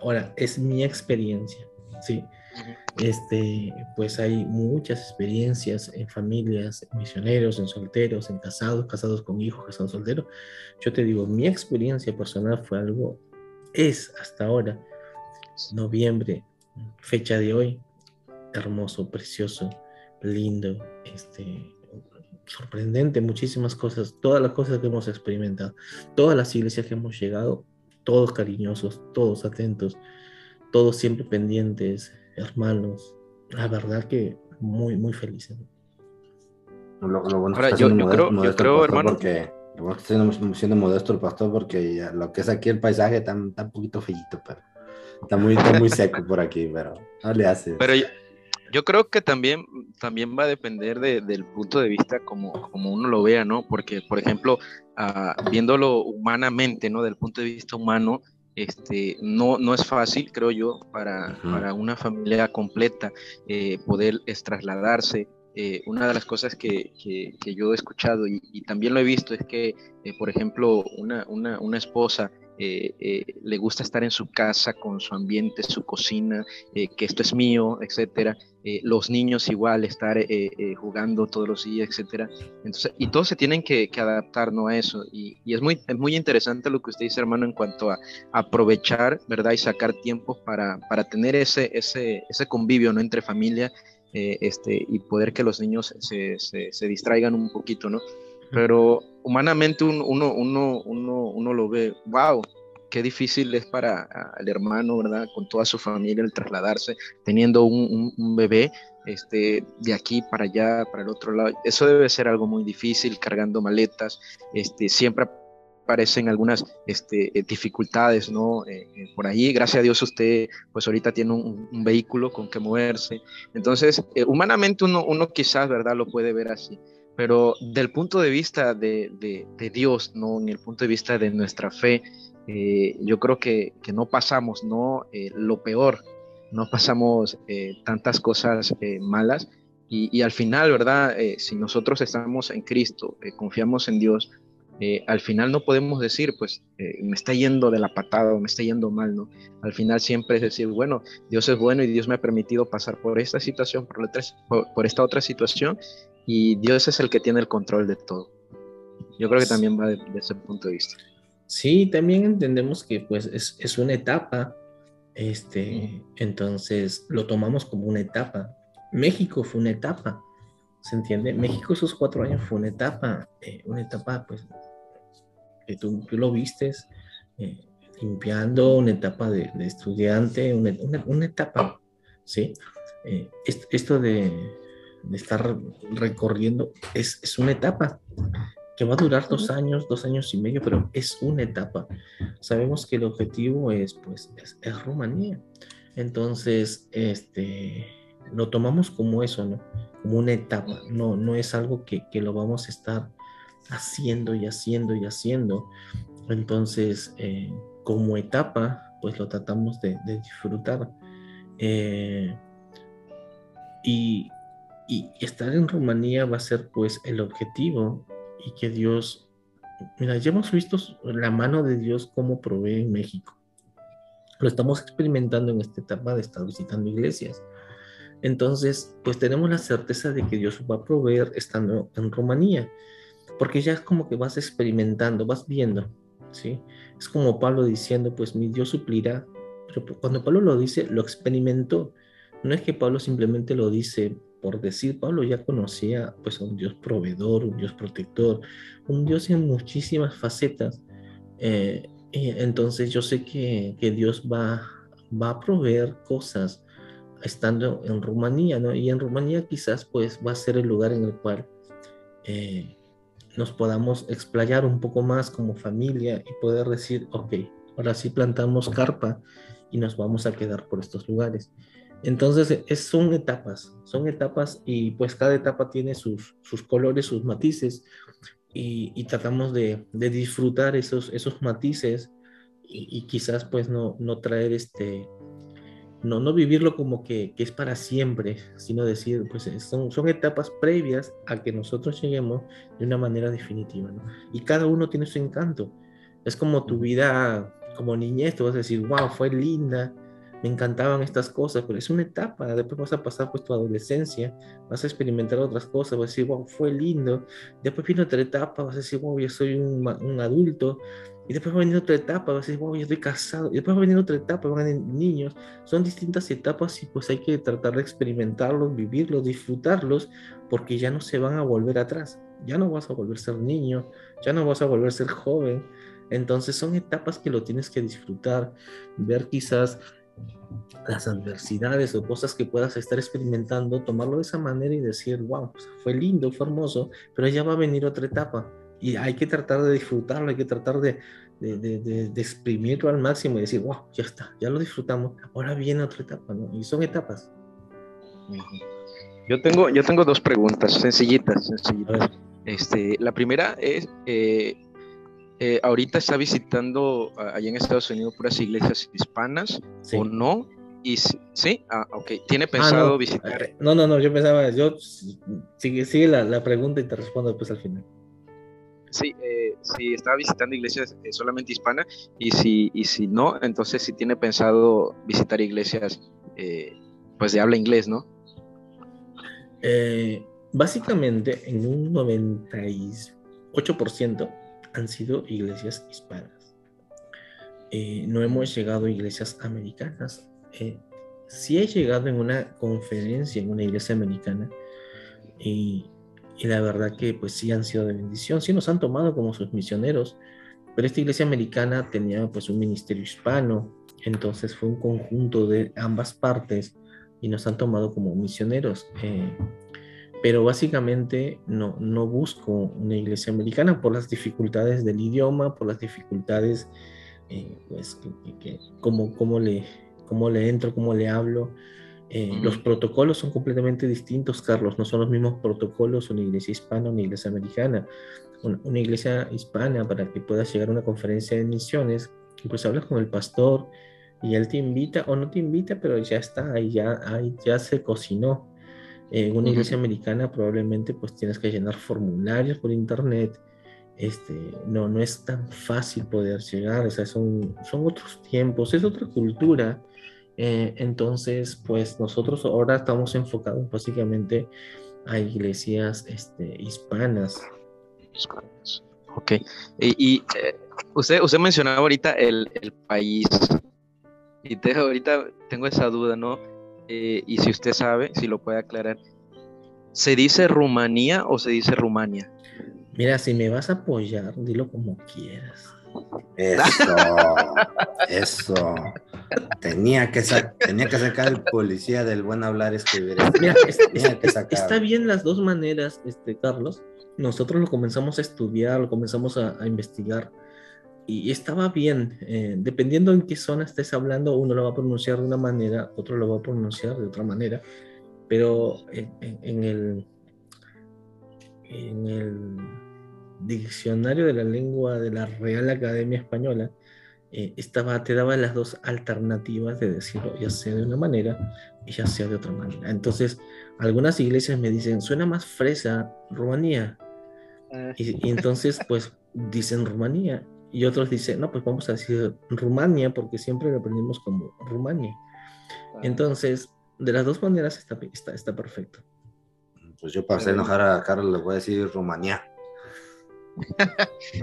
ahora, es mi experiencia, sí. Este, pues hay muchas experiencias en familias, en misioneros, en solteros, en casados, casados con hijos, casados solteros. Yo te digo, mi experiencia personal fue algo, es hasta ahora, noviembre, fecha de hoy, hermoso, precioso, lindo, este, sorprendente, muchísimas cosas, todas las cosas que hemos experimentado, todas las iglesias que hemos llegado, todos cariñosos, todos atentos, todos siempre pendientes, hermanos. La verdad que muy, muy felices. Lo, bueno Ahora, yo, yo, creo, yo creo hermano. Porque, lo siendo, siendo, modesto el pastor porque lo que es aquí el paisaje está, un poquito feillito, pero está muy, muy seco por aquí, pero no le hace. Pero yo, creo que también, también va a depender del punto de vista como, como uno lo vea, ¿no? Porque, por ejemplo, ah, viéndolo humanamente, ¿no? Del punto de vista humano, este, no, no es fácil, creo yo, para, para una familia completa eh, poder trasladarse. Eh, una de las cosas que, que, yo he escuchado y, también lo he visto es que, eh, por ejemplo, una, una, una esposa eh, eh, le gusta estar en su casa con su ambiente, su cocina, eh, que esto es mío, etcétera. los niños igual estar jugando todos los días, etcétera. Entonces, y todos se tienen que, adaptar ¿no? a eso. Y, es, muy, es muy interesante lo que usted dice, hermano, en cuanto a aprovechar, ¿verdad? Y sacar tiempo para, para tener ese, ese, ese convivio, ¿no? Entre familia este, y poder que los niños se, se distraigan un poquito, ¿no? Pero humanamente uno, uno, uno, uno, lo ve, wow, qué difícil es para el hermano, ¿verdad? Con toda su familia el trasladarse, teniendo un, un, bebé este, de aquí para allá, para el otro lado. Eso debe ser algo muy difícil, cargando maletas, este, siempre aparecen algunas este, eh, dificultades, ¿no? Eh, eh, por ahí, gracias a Dios usted, pues ahorita tiene un, un vehículo con que moverse. Entonces, humanamente uno, uno quizás, ¿verdad? Lo puede ver así pero del punto de vista de, Dios, ¿no? En el punto de vista de nuestra fe, eh, yo creo que, no pasamos, ¿no? Eh, lo peor, no pasamos eh, tantas cosas malas y, al final, ¿verdad? si nosotros estamos en Cristo, confiamos en Dios, al final no podemos decir, pues, me está yendo de la patada o me está yendo mal, ¿no? Al final siempre es decir, bueno, Dios es bueno y Dios me ha permitido pasar por esta situación, por esta otra situación y Dios es el que tiene el control de todo. Yo creo que también va de, ese punto de vista. Sí, también entendemos que pues es, es una etapa, este, entonces lo tomamos como una etapa. México fue una etapa, ¿se entiende? México esos cuatro años fue una etapa, eh, una etapa pues que tú, tú lo vistes eh, limpiando, una etapa de, de estudiante, una, una, etapa, ¿sí? Eh, esto de, de estar recorriendo, es, es una etapa que va a durar dos años, dos años y medio, pero es una etapa. Sabemos que el objetivo es, pues, es, Rumanía. Entonces, este, lo tomamos como eso, ¿no? Como una etapa, no, no es algo que, que lo vamos a estar haciendo y haciendo y haciendo. Entonces, eh, como etapa, pues lo tratamos de, de disfrutar. Eh, y y estar en Rumanía va a ser pues el objetivo y que Dios, mira, ya hemos visto la mano de Dios cómo provee en México. Lo estamos experimentando en esta etapa de estar visitando iglesias. Entonces, pues tenemos la certeza de que Dios va a proveer estando en Rumanía, porque ya es como que vas experimentando, vas viendo, ¿sí? Es como Pablo diciendo, pues mi Dios suplirá, pero cuando Pablo lo dice, lo experimentó. No es que Pablo simplemente lo dice por decir, Pablo ya conocía pues a un Dios proveedor, un Dios protector, un Dios en muchísimas facetas. Eh, entonces yo sé que, Dios va, va a proveer cosas estando en Rumanía, ¿no? Y en Rumanía quizás pues va a ser el lugar en el cual eh, nos podamos explayar un poco más como familia y poder decir, ok, ahora sí plantamos carpa y nos vamos a quedar por estos lugares. Entonces, es, son etapas, son etapas y pues cada etapa tiene sus, sus colores, sus matices y, tratamos de, de, disfrutar esos, esos matices y, quizás pues no, no traer este, no, no vivirlo como que, que, es para siempre, sino decir, pues son, son etapas previas a que nosotros lleguemos de una manera definitiva, ¿no? Y cada uno tiene su encanto. Es como tu vida como niñez, tú vas a decir, wow, fue linda, me encantaban estas cosas, pero es una etapa, después vas a pasar pues tu adolescencia, vas a experimentar otras cosas, vas a decir, wow, fue lindo, después viene otra etapa, vas a decir, wow, yo soy un, un adulto, y después va a venir otra etapa, vas a decir, wow, yo estoy casado, y después va a venir otra etapa, van a venir niños, son distintas etapas y pues hay que tratar de experimentarlos, vivirlos, disfrutarlos, porque ya no se van a volver atrás, ya no vas a volver a ser niño, ya no vas a volver a ser joven, entonces son etapas que lo tienes que disfrutar, ver quizás las adversidades o cosas que puedas estar experimentando, tomarlo de esa manera y decir, wow, pues, fue lindo, fue hermoso, pero ya va a venir otra etapa y hay que tratar de disfrutarlo, hay que tratar de, de, de, de, exprimirlo al máximo y decir, wow, ya está, ya lo disfrutamos, ahora viene otra etapa, ¿no? Y son etapas. Yo tengo, yo tengo dos preguntas sencillitas, sencillitas. Este, la primera es, eh, eh, ahorita está visitando allá en Estados Unidos puras iglesias hispanas o no. Y sí, ah, ok. ¿Tiene ah, pensado visitar? Eh, no, no, no, yo pensaba, yo sigue, sigue la, la, pregunta y te respondo después al final. Sí, eh, si estaba visitando iglesias eh, solamente hispanas y si, y si no, entonces si tiene pensado visitar iglesias eh, pues de habla inglés, ¿no? básicamente en un 98% han sido iglesias hispanas. no hemos llegado a iglesias americanas. sí he llegado en una conferencia en una iglesia americana y y la verdad que pues sí han sido de bendición, sí nos han tomado como sus misioneros, pero esta iglesia americana tenía pues un ministerio hispano, entonces fue un conjunto de ambas partes y nos han tomado como misioneros. Eh, pero básicamente no, no busco una iglesia americana por las dificultades del idioma, por las dificultades, eh, pues, que, cómo, cómo, le, cómo le entro, cómo le hablo. Eh, los protocolos son completamente distintos, Carlos. No son los mismos protocolos una iglesia hispana, una iglesia americana. Una, iglesia hispana, para que puedas llegar a una conferencia de misiones, pues hablas con el pastor y él te invita o no te invita, pero ya está, ahí ya, ahí ya se cocinó. En una iglesia americana probablemente pues tienes que llenar formularios por internet. Este, no, no es tan fácil poder llegar, o sea, son, son otros tiempos, es otra cultura eh, entonces, pues nosotros ahora estamos enfocados básicamente a iglesias este, hispanas. Ok. Y, eh, usted, usted mencionaba ahorita el, país. Y ahorita tengo esa duda, ¿no? Eh, y si usted sabe, si lo puede aclarar. ¿Se dice Rumanía o se dice Rumania? Mira, si me vas a apoyar, dilo como quieras. Eso, eso. Tenía que, tenía que sacar el policía del buen hablar escribir. Mira, está bien las dos maneras, este, Carlos. Nosotros lo comenzamos a estudiar, lo comenzamos a, investigar y estaba bien. Eh, dependiendo en qué zona estés hablando, uno lo va a pronunciar de una manera, otro lo va a pronunciar de otra manera. Pero en el, en el diccionario de la lengua de la Real Academia Española, eh, estaba, te daba las dos alternativas de decirlo, ya sea de una manera y ya sea de otra manera. Entonces, algunas iglesias me dicen, suena más fresa Rumanía. Ah. Y, entonces, pues, dicen Rumanía. Y otros dicen, no, pues vamos a decir Rumania, porque siempre lo aprendimos como Rumania. Ah. Entonces, de las dos maneras está, está, está perfecto. Pues yo para hacer enojar a Carlos le voy a decir Rumanía.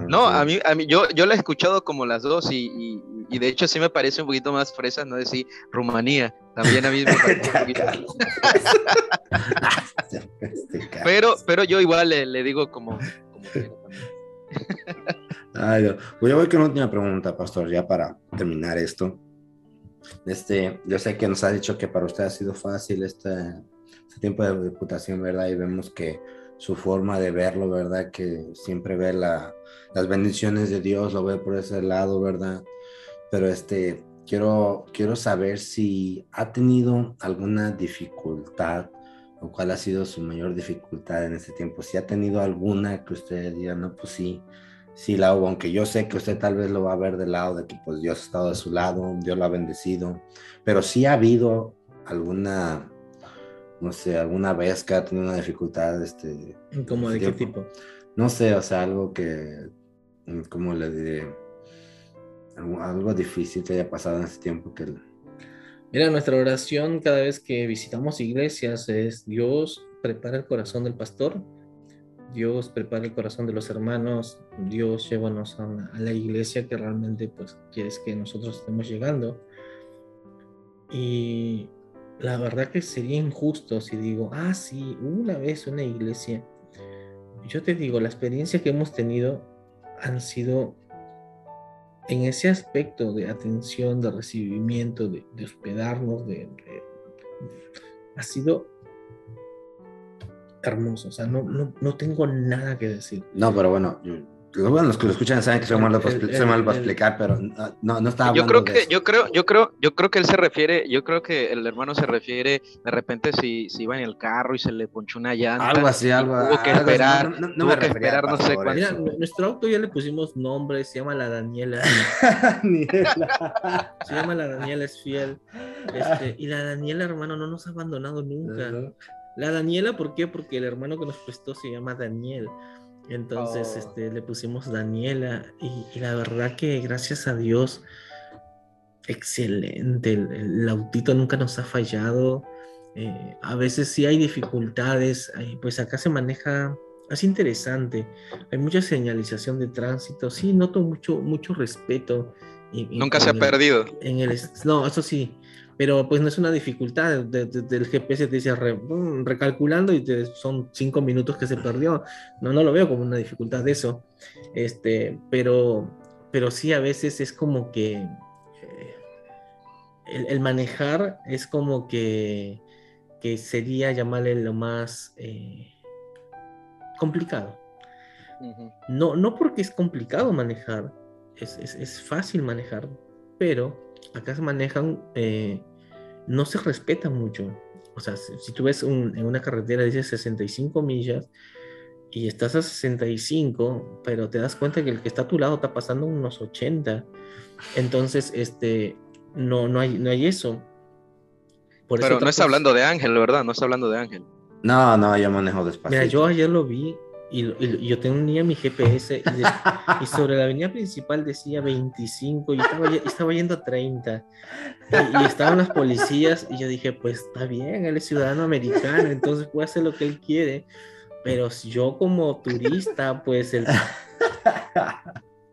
No, a mí, a mí yo, yo la he escuchado como las dos y, y, de hecho sí me parece un poquito más fresa, no decir Rumanía. También a mí me parece un poquito. pero, pero yo igual le, le digo como, Ay, pues yo voy con una última pregunta, pastor, ya para terminar esto. Este, yo sé que nos ha dicho que para usted ha sido fácil este, este tiempo de diputación, ¿verdad? Y vemos que su forma de verlo, ¿verdad? Que siempre ve la, las bendiciones de Dios, lo ve por ese lado, ¿verdad? Pero este, quiero, quiero saber si ha tenido alguna dificultad o cuál ha sido su mayor dificultad en este tiempo. Si ha tenido alguna que usted diga, no, pues sí, sí la hubo, aunque yo sé que usted tal vez lo va a ver del lado de que pues Dios ha estado de su lado, Dios lo ha bendecido, pero sí ha habido alguna no sé, alguna vez que ha tenido una dificultad, este... ¿Cómo de qué tipo? No sé, o sea, algo que, mm, ¿cómo le diré? Algo, difícil que haya pasado en ese tiempo que... Mira, nuestra oración cada vez que visitamos iglesias es Dios prepara el corazón del pastor, Dios prepara el corazón de los hermanos, Dios llévanos a, a la iglesia que realmente pues quieres que nosotros estemos llegando. Y la verdad que sería injusto si digo, ah, sí, una vez una iglesia. Yo te digo, la experiencia que hemos tenido han sido en ese aspecto de atención, de recibimiento, de, hospedarnos, de, ha sido hermoso. O sea, no, no, no tengo nada que decir. No, pero bueno, los que lo escuchan saben que soy mal, para explicar, pero no, no estaba yo creo que yo creo yo creo yo creo que él se refiere yo creo que el hermano se refiere de repente si, si iba en el carro y se le ponchó una llanta algo así algo tuvo que esperar no, tuvo que esperar no sé cuánto. Mira, nuestro auto ya le pusimos nombre se llama la Daniela. Se llama la Daniela es fiel. Este, y la Daniela hermano no nos ha abandonado nunca. La Daniela ¿por qué? porque el hermano que nos prestó se llama Daniel Entonces, Oh. este, le pusimos Daniela y, y la verdad que gracias a Dios, excelente. El, el autito nunca nos ha fallado. Eh, a veces sí hay dificultades, eh, pues acá se maneja, es interesante. Hay mucha señalización de tránsito. Sí, noto mucho, mucho respeto. y- y Nunca se ha el- perdido. en el, no, eso sí, pero pues no es una dificultad. de- de- del GPS te dice re- mm, recalculando y te- son cinco minutos que se perdió. No, no lo veo como una dificultad de eso. Este, pero, pero sí a veces es como que eh, el, el manejar es como que, que sería llamarle lo más eh, complicado. No, no porque es complicado manejar, es, es- es fácil manejar, pero acá se manejan, eh, no se respetan mucho. O sea, si, si tú ves un- en una carretera dice 65 millas y estás a 65, pero te das cuenta que el que está a tu lado está pasando unos 80. Entonces, este, no, no, hay, no hay eso. Por eso Pero no trato está hablando de Ángel, ¿verdad? No está hablando de Ángel. No, no, yo manejo despacito. Mira, yo ayer lo vi y, y yo tenía mi GPS y, de- y sobre la avenida principal decía 25 y estaba, estaba yendo a 30 y, y estaban las policías y yo dije, pues está bien, él es ciudadano americano, entonces puede hacer lo que él quiere, pero yo como turista, pues el...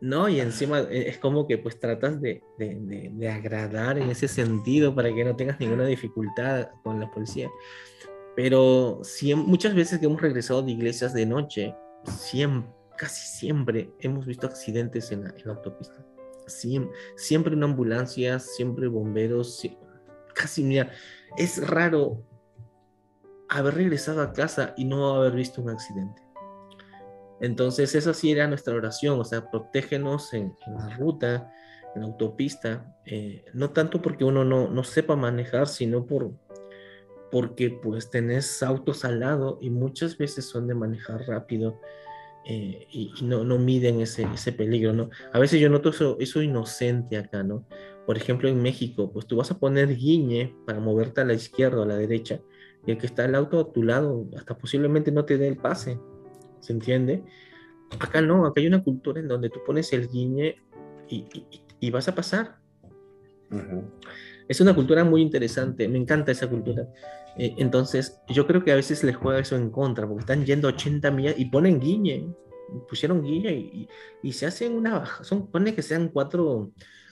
No, y encima eh, es como que pues tratas de- de- de agradar en ese sentido para que no tengas ninguna dificultad con la policía. Pero siem- muchas veces que hemos regresado de iglesias de noche, siem- casi siempre hemos visto accidentes en la, autopista. Siem- siempre una ambulancia, siempre bomberos, casi, mira, es raro haber regresado a casa y no haber visto un accidente. Entonces, esa sí era nuestra oración, o sea, protégenos en, en la ruta, en la autopista, eh, no tanto porque uno no, no sepa manejar, sino por, porque pues tenés autos al lado y muchas veces son de manejar rápido eh, y, y no, no miden ese, ese peligro, ¿no? A veces yo noto eso, eso inocente acá, ¿no? Por ejemplo, en México, pues tú vas a poner guiñe para moverte a la izquierda o a la derecha y el que está al auto a tu lado hasta posiblemente no te dé el pase, ¿se entiende? Acá no, acá hay una cultura en donde tú pones el guiñe y, y- y vas a pasar. Ujú. Es una cultura muy interesante, me encanta esa cultura. Eh, entonces, yo creo que a veces les juega eso en contra, porque están yendo 80 millas y ponen guiñe, pusieron guiñe y, y- y se hacen una son, pone que sean cuatro,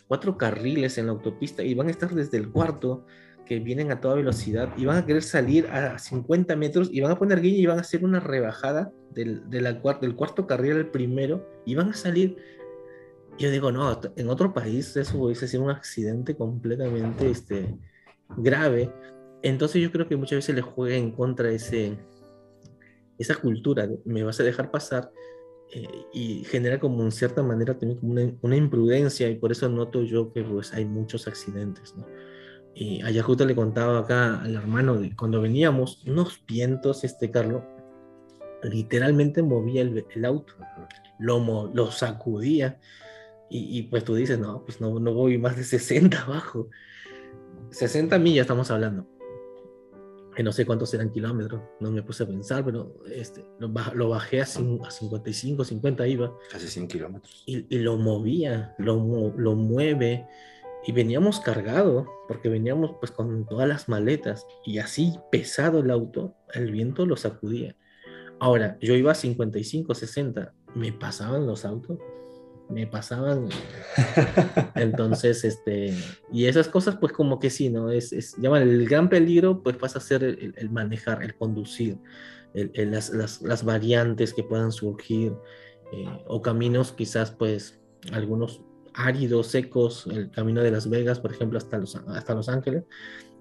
cuatro carriles en la autopista y van a estar desde el cuarto, que vienen a toda velocidad y van a querer salir a 50 metros y van a poner guiñe y van a hacer una rebajada del, de del cuarto carril al primero y van a salir yo digo, no, en otro país eso hubiese sido un accidente completamente este, grave. Entonces yo creo que muchas veces le juega en contra ese, esa cultura, de, me vas a dejar pasar eh, y genera como en cierta manera también como una, una imprudencia y por eso noto yo que pues hay muchos accidentes, ¿no? Y allá justo le contaba acá al hermano de cuando veníamos, unos vientos, este Carlos, literalmente movía el, el auto, lo, lo sacudía y, y, pues tú dices, no, pues no, no voy más de 60 abajo. 60 millas estamos hablando. Que no sé cuántos serán kilómetros, no me puse a pensar, pero este, lo, lo bajé a, a 55, 50 iba Casi 100 kilómetros. y, y lo movía, lo, lo mueve y veníamos cargado porque veníamos pues con todas las maletas y así pesado el auto, el viento lo sacudía. Ahora, yo iba a 55, 60, me pasaban los autos, me pasaban. Entonces, este, y esas cosas pues como que sí, ¿no? Es, es llaman el gran peligro pues pasa a ser el, manejar, el conducir, el- el- las, las- las variantes que puedan surgir eh, o caminos quizás pues algunos áridos, secos, el camino de Las Vegas, por ejemplo, hasta Los, hasta Los Ángeles,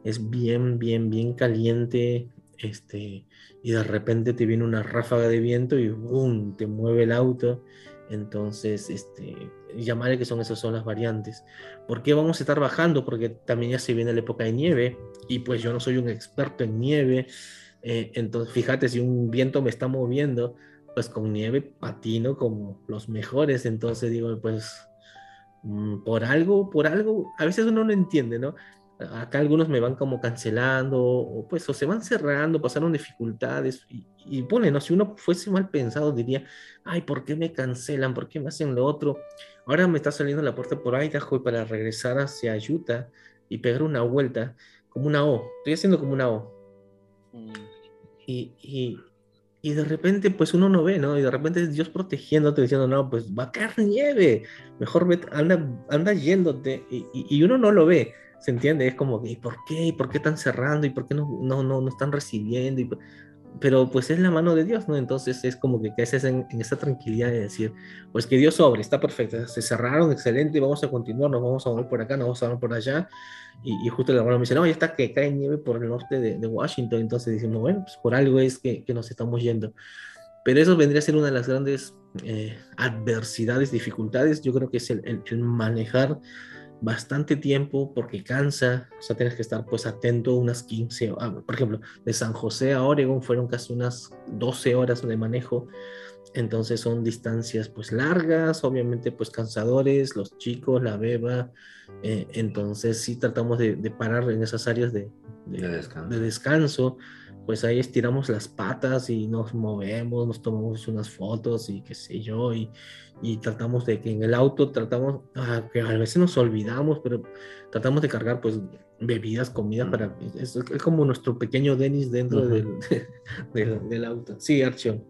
es bien, bien, bien caliente, este, y de repente te viene una ráfaga de viento y ¡boom! te mueve el auto. Entonces, este, llamarle que son esas son las variantes. ¿Por qué vamos a estar bajando? Porque también ya se viene la época de nieve y pues yo no soy un experto en nieve. eh, entonces, fíjate, si un viento me está moviendo, pues con nieve patino como los mejores. Entonces digo, pues mm, por algo, por algo, a veces uno no entiende, ¿no? Acá algunos me van como cancelando, o pues, o se van cerrando, pasaron dificultades, y, y pone, ¿no? Si uno fuese mal pensado, diría, ay, ¿por qué me cancelan? ¿Por qué me hacen lo otro? Ahora me está saliendo la puerta por Idaho para regresar hacia Utah y pegar una vuelta, como una O, estoy haciendo como una O. Mm, Y, y, y de repente, pues uno no ve, ¿no? Y de repente es Dios protegiéndote, diciendo, no, pues va a caer nieve, mejor anda, anda yéndote, y- y uno no lo ve, ¿se entiende? Es como, ¿y por qué? ¿Y por qué están cerrando? ¿Y por qué no, no, no, no están recibiendo? Y, pero pues es la mano de Dios, ¿no? Entonces es como que caes en, en esa tranquilidad de decir, pues que Dios sobre, está perfecto, se cerraron, excelente, vamos a continuar, nos vamos a mover por acá, nos vamos a mover por allá, y, y justo el hermano me dice, no, ya está que cae nieve por el norte de, de Washington. Entonces decimos, bueno, pues por algo es que, que nos estamos yendo. Pero eso vendría a ser una de las grandes eh, adversidades, dificultades. Yo creo que es el, el- el manejar bastante tiempo porque cansa. O sea, tienes que estar pues atento unas 15 horas. Por ejemplo, de San José a Oregon fueron casi unas 12 horas de manejo. Entonces son distancias pues largas, obviamente pues cansadores, los chicos, la beba. eh, entonces sí tratamos de, de parar en esas áreas de, de- De descanso. de descanso. Pues ahí estiramos las patas y nos movemos, nos tomamos unas fotos y qué sé yo. Y, y tratamos de que en el auto tratamos, ah, que a veces nos olvidamos, pero tratamos de cargar pues bebidas, comida para... Es, es como nuestro pequeño Denis dentro Ujú. del, del, del auto. Sí, Archon.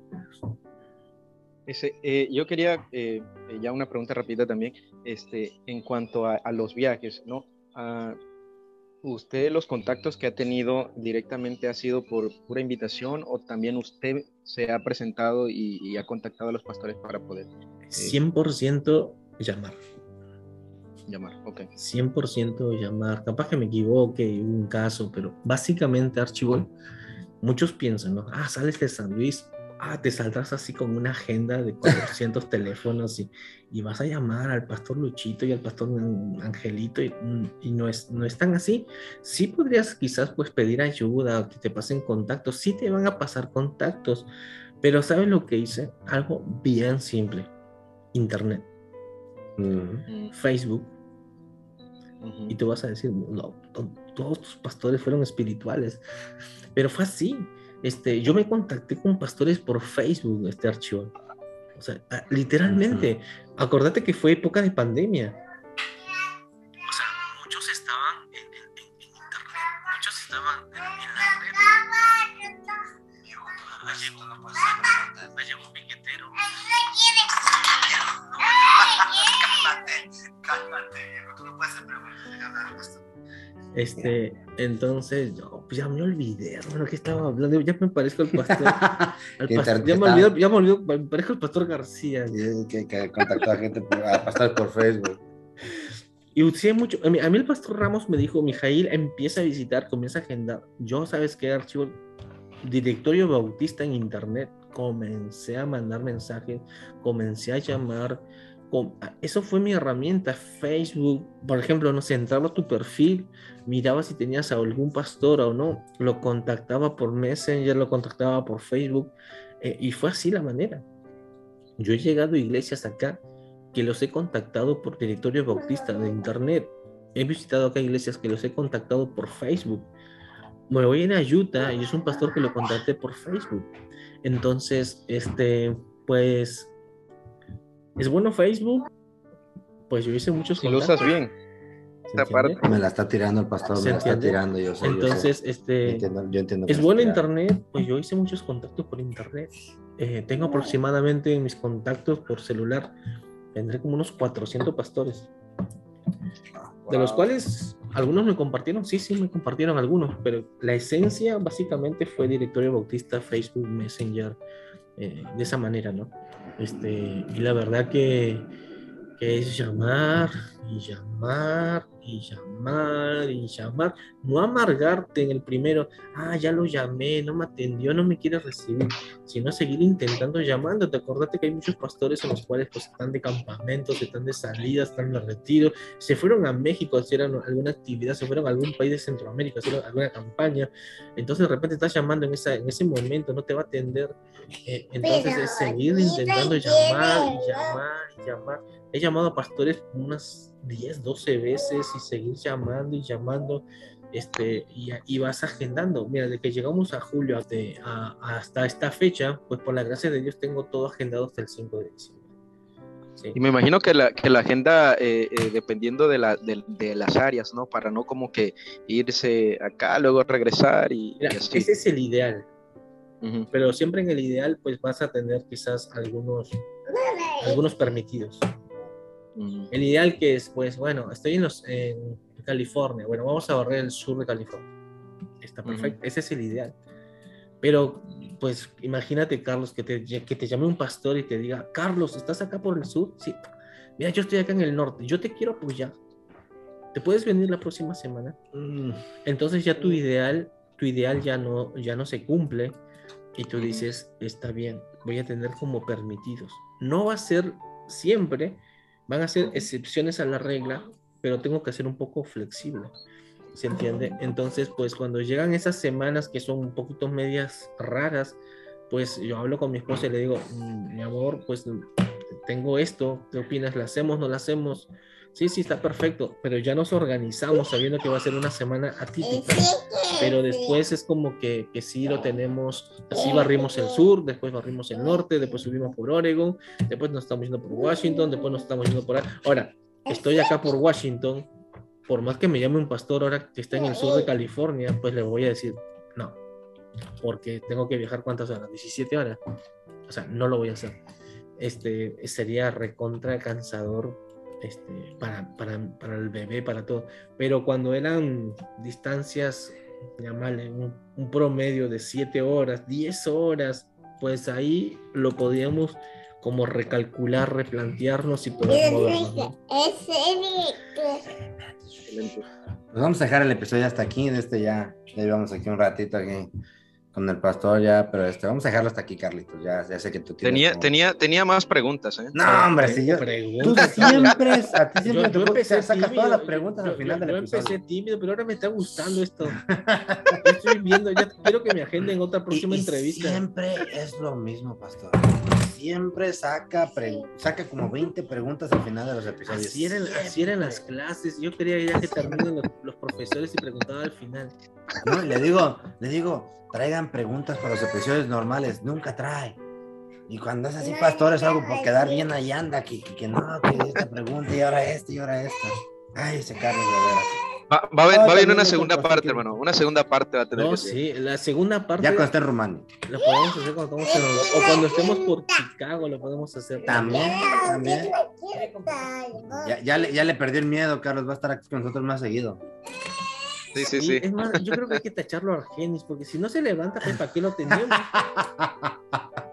Ese, eh, yo quería, eh, ya una pregunta rápida también, este, en cuanto a, a los viajes, ¿no? Ah, ¿Usted los contactos que ha tenido directamente ha sido por pura invitación o también usted se ha presentado y, y ha contactado a los pastores para poder 100% llamar. llamar? Ok. 100% llamar. Capaz que me equivoque y hubo un caso, pero básicamente, Archibald, muchos piensan, ¿no? Ah, sales de San Luis, ah, te saldrás así con una agenda de 400 teléfonos y, y vas a llamar al pastor Luchito y al pastor Angelito y, y no, es, no es tan así. Sí podrías quizás pues pedir ayuda o que te pasen contactos, sí te van a pasar contactos, pero ¿sabes lo que hice? Algo bien simple. Internet. Mm, Facebook, ujú. y tú vas a decir, no, to- todos tus pastores fueron espirituales. Pero fue así. Este, yo me contacté con pastores por Facebook, este archivo. O sea, ah, literalmente, acordate que fue época de pandemia. O sea, muchos estaban en, en- en- internet, muchos estaban en, en la red. Digo, "Ah, llegó una persona, ah, llegó un piquetero. Cálmate, cálmate, viejo. Tú no puedes ser pastor. Este, entonces, yo, pues ya me olvidé, hermano, que estaba hablando, ya me parezco al pastor. al pastor- ya me olvidé, ya me olvidé, me parezco al pastor García. Que, que contactó a gente, por, a pastores por Facebook. Y usé mucho. A mí, a mí el pastor Ramos me dijo, Mijail, empieza a visitar, comienza a agendar. Yo, ¿sabes qué, archivo? Directorio Bautista en internet. Comencé a mandar mensajes, comencé a llamar. Com- Eso fue mi herramienta, Facebook. Por ejemplo, no sé, entraba a tu perfil, miraba si tenías a algún pastor o no, lo contactaba por Messenger, lo contactaba por Facebook, eh, y fue así la manera. Yo he llegado a iglesias acá que los he contactado por directorio bautista de internet. He visitado acá iglesias que los he contactado por Facebook. Me voy en Utah y es un pastor que lo contacté por Facebook. Entonces, este, pues, es bueno Facebook. Pues yo hice muchos Si lo usas contactos, bien. Me la está tirando el pastor, ¿Se me la está tirando, yo sé. yo sé. Entonces, Yo este, entiendo, yo entiendo es bueno internet, pues yo hice muchos contactos por internet. Eh, tengo aproximadamente en mis contactos por celular, tendré como unos 400 pastores, de los cuales algunos me compartieron, sí, sí, me compartieron algunos, pero la esencia básicamente fue directorio bautista, Facebook, Messenger, eh, de esa manera, ¿no? Este, y la verdad que, que es llamar y llamar y llamar y llamar, no amargarte en el primero, ah, ya lo llamé, no me atendió, no me quiere recibir, sino seguir intentando llamándote. Acordate que hay muchos pastores en los cuales pues están de campamentos, están de salidas, están de retiro, se fueron a México hacer alguna actividad, se fueron a algún país de Centroamérica hacer alguna campaña, entonces de repente estás llamando en, esa, en ese momento, no te va a atender, eh, entonces es seguir intentando llamar y llamar y llamar. He llamado a pastores unas 10, 12 veces y seguir llamando y llamando este, y, y, vas agendando. Mira, de que llegamos a julio a, hasta esta fecha, pues por la gracia de Dios tengo todo agendado hasta el 5 de diciembre. Sí. Y me imagino que la, que la agenda, eh, eh, dependiendo de, la, de, de, las áreas, ¿no? Para no como que irse acá, luego regresar y, Mira, y así. Ese es el ideal. Uh -huh. Pero siempre en el ideal, pues vas a tener quizás algunos, algunos permitidos. El ideal que es, pues bueno, estoy en, los, en California, bueno, vamos a barrer el sur de California. Está perfecto, ese es el ideal. Pero, pues, imagínate, Carlos, que te, que te llame un pastor y te diga, Carlos, ¿estás acá por el sur? Sí. Mira, yo estoy acá en el norte, yo te quiero apoyar. ¿Te puedes venir la próxima semana? Mm. Entonces ya tu ideal, tu ideal ya no, ya no se cumple y tú dices, está bien, voy a tener como permitidos. No va a ser siempre, van a ser excepciones a la regla, pero tengo que ser un poco flexible. ¿Se entiende? Entonces, pues cuando llegan esas semanas que son un poquito medias raras, pues yo hablo con mi esposa y le digo, mmm, mi amor, pues tengo esto, ¿qué opinas? ¿La hacemos? ¿No la hacemos? Sí, sí, está perfecto, pero ya nos organizamos sabiendo que va a ser una semana atípica, pero después es como que, que sí lo tenemos, así barrimos el sur, después barrimos el norte, después subimos por Oregon, después nos estamos yendo por Washington, después nos estamos yendo por... Ahora, estoy acá por Washington, por más que me llame un pastor ahora que está en el sur de California, pues le voy a decir, no, porque tengo que viajar cuántas horas, 17 horas, o sea, no lo voy a hacer. Este, sería recontra cansador este, para, para, para, el bebé, para todo. Pero cuando eran distancias, llamarle un, un, promedio de 7 horas, 10 horas, pues ahí lo podíamos como recalcular, replantearnos y poder movernos. Pues vamos a dejar el episodio hasta aquí, de este ya, ya llevamos aquí un ratito aquí con el pastor ya, pero este, vamos a dejarlo hasta aquí, Carlitos. Ya, ya sé que tú tenía, como... tenía, tenía más preguntas, ¿eh? No, hombre, si yo. Preguntas, tú siempre, a ti siempre yo, yo empecé sacas todas las preguntas yo, al final yo, del yo episodio. empecé tímido, pero ahora me está gustando esto. Yo estoy viendo, ya quiero que me agenden otra próxima y, y entrevista. Siempre es lo mismo, pastor. Siempre saca, pre... saca como 20 preguntas al final de los episodios. Así eran, así eran las clases. Yo quería ya que terminen los, los profesores y preguntaba al final. No, le digo, le digo, traigan preguntas para los episodios normales, nunca trae. Y cuando es así, pastor, es algo por quedar bien ahí anda, que, que, que no, que esta pregunta y ahora esta y ahora esta. Ay, ese Carlos, de veras. Va, va, a, va a venir una segunda parte, hermano. Una segunda parte va a tener no, que sí, la segunda parte. Ya cuando esté en Rumania. Lo podemos hacer cuando estemos en O cuando estemos por Chicago, lo podemos hacer. También, también. Ya, ya, le, ya le perdí el miedo, Carlos. Va a estar aquí con nosotros más seguido. Sí, sí, sí. Es más, yo creo que hay que tacharlo a Argenis, porque si no se levanta, pues, ¿para qué lo tenemos?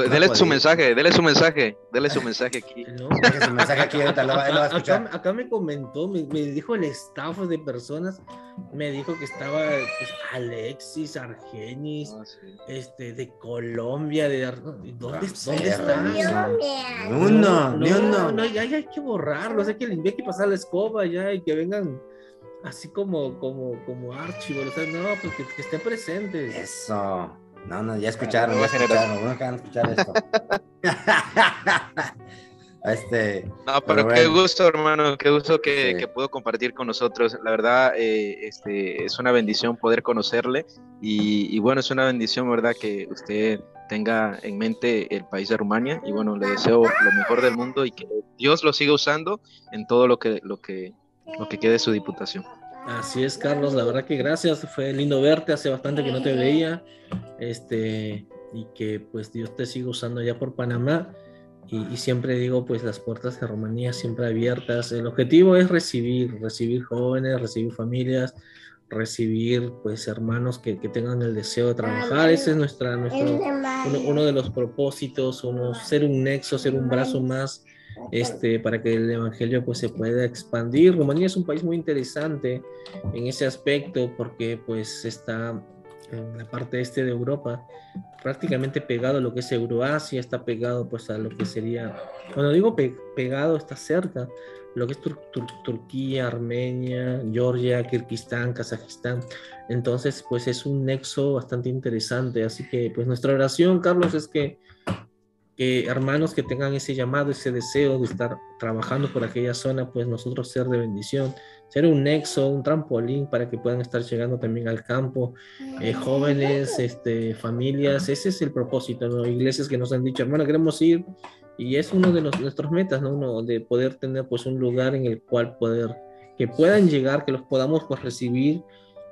Pues dele su mensaje, dele su mensaje, dele su mensaje aquí. No, su mensaje aquí, ahorita lo, va- lo va a escuchar. acá, acá me comentó, me, me dijo el staff de personas, me dijo que estaba pues, Alexis, Argenis, Ah, sí. este, de Colombia, de ¿dónde, ¿dónde Sí, está? Ni uno, ni no, uno. no, ya, ya hay que borrarlo, o sea que le hay que pasar la escoba ya y que vengan así como, como, como archivo, o sea, no, pues que, que estén presentes. Eso. No, no, ya escucharon, ya escucharon. Van a escuchar esto. este. No, Pero pero qué bueno. gusto, hermano, qué gusto que, Sí. que pudo compartir con nosotros. La verdad, eh, este, es una bendición poder conocerle y, y bueno, es una bendición, ¿verdad? Que usted tenga en mente el país de Rumania y bueno, le deseo lo mejor del mundo y que Dios lo siga usando en todo lo que, lo que, lo que quede de su diputación. Así es, Carlos, la verdad que gracias, fue lindo verte, hace bastante que no te veía, este, y que pues Dios te siga usando allá por Panamá, y, y siempre digo pues las puertas de Rumanía siempre abiertas, el objetivo es recibir, recibir jóvenes, recibir familias, recibir pues hermanos que, que tengan el deseo de trabajar, ese es nuestra, nuestro, uno, uno de los propósitos, uno, ser un nexo, ser un brazo más este, para que el evangelio pues se pueda expandir. Rumanía es un país muy interesante en ese aspecto porque pues está en la parte este de Europa, prácticamente pegado a lo que es Euroasia, está pegado pues a lo que sería, cuando digo pe- pegado, está cerca, lo que es Tur- Tur- Turquía, Armenia, Georgia, Kirguistán, Kazajistán. Entonces pues es un nexo bastante interesante, así que pues nuestra oración, Carlos, es que que hermanos que tengan ese llamado, ese deseo de estar trabajando por aquella zona, pues nosotros ser de bendición, ser un nexo, un trampolín para que puedan estar llegando también al campo, eh, jóvenes, este, familias, ese es el propósito, ¿no? Iglesias que nos han dicho, hermano, queremos ir, y es uno de los, nuestros metas, ¿no? Uno de poder tener pues un lugar en el cual poder, que puedan llegar, que los podamos pues recibir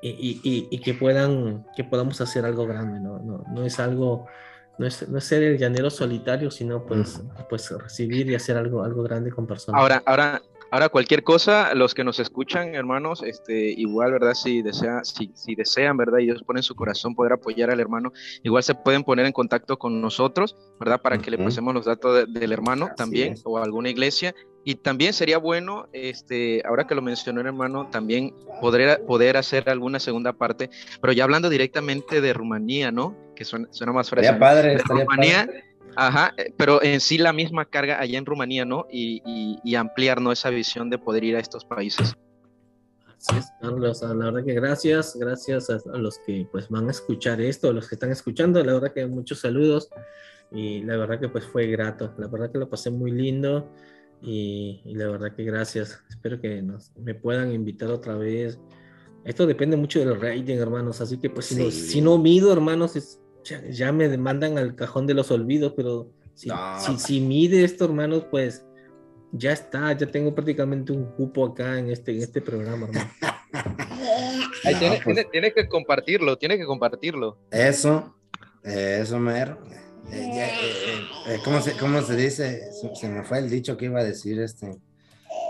y, y, y que puedan, que podamos hacer algo grande, ¿no? No, no es algo no es, no ser el llanero solitario, sino pues, pues recibir y hacer algo, algo grande con personas. Ahora, ahora, ahora cualquier cosa, los que nos escuchan, hermanos, este, igual, ¿verdad? Si, desea, si, si desean, ¿verdad? Y Dios pone en su corazón poder apoyar al hermano, igual se pueden poner en contacto con nosotros, ¿verdad? Para que le pasemos los datos del hermano también o alguna iglesia y también sería bueno, este, ahora que lo mencionó el hermano, también poder, poder hacer alguna segunda parte, pero ya hablando directamente de Rumanía, ¿no? Que suena, suena más fácil. Estaría padre, de estaría Rumanía, padre. Ajá, eh, pero en sí la misma carga allá en Rumanía, ¿no? Y, y, y ampliar, ¿no? Esa visión de poder ir a estos países. Así es, Carlos, la verdad que gracias, gracias a, a los que pues van a escuchar esto, a los que están escuchando, la verdad que muchos saludos y la verdad que pues fue grato, la verdad que lo pasé muy lindo. Y, y, la verdad que gracias. Espero que nos, me puedan invitar otra vez. Esto depende mucho del rating, hermanos. Así que, pues, si, sí. no, si no mido, hermanos, es, ya, ya, me demandan al cajón de los olvidos. Pero si, no. si, si, mide esto, hermanos, pues ya está. Ya tengo prácticamente un cupo acá en este, en este programa, hermano. Ahí no, tiene, pues, tiene, tiene, que compartirlo, tiene que compartirlo. Eso, eso, mero. Eh, eh, eh, ¿cómo, se, ¿Cómo se dice? Se, se, me fue el dicho que iba a decir este.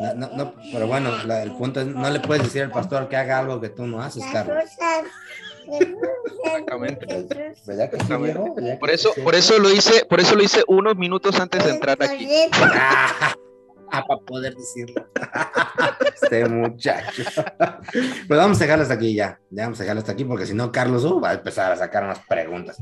No, no, no pero bueno, la, el punto es, no le puedes decir al pastor que haga algo que tú no haces, Carlos. Exactamente. ¿Verdad que Exactamente. Sí, ¿verdad por eso, sí? por eso lo hice, por eso lo hice unos minutos antes de entrar aquí. Ah, para poder decirlo. este muchacho. Pues vamos a dejarlo hasta aquí ya. Ya vamos a dejarlo hasta aquí porque si no, Carlos uh, va a empezar a sacar unas preguntas.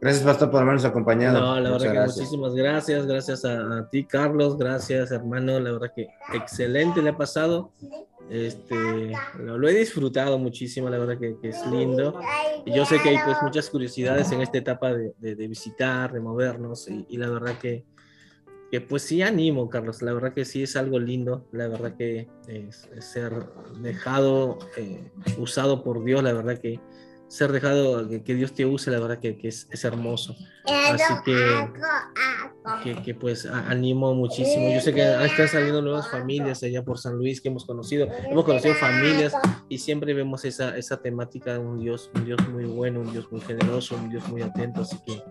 Gracias, Pastor, por habernos acompañado. No, la Muchas verdad gracias. que muchísimas gracias. Gracias a, a, ti, Carlos. Gracias, hermano. La verdad que excelente le ha pasado. Este, lo, lo he disfrutado muchísimo, la verdad que, que, es lindo. Y yo sé que hay pues muchas curiosidades en esta etapa de, de, de visitar, de movernos. Y, y, la verdad que, que pues sí animo, Carlos. La verdad que sí es algo lindo. La verdad que es, es ser dejado, eh, usado por Dios. La verdad que ser dejado, que, que, Dios te use, la verdad que, que es, es, hermoso. Así que, que, que, pues animo muchísimo. Yo sé que están saliendo nuevas familias allá por San Luis que hemos conocido. Hemos conocido familias y siempre vemos esa, esa temática de un Dios, un Dios muy bueno, un Dios muy generoso, un Dios muy atento. Así que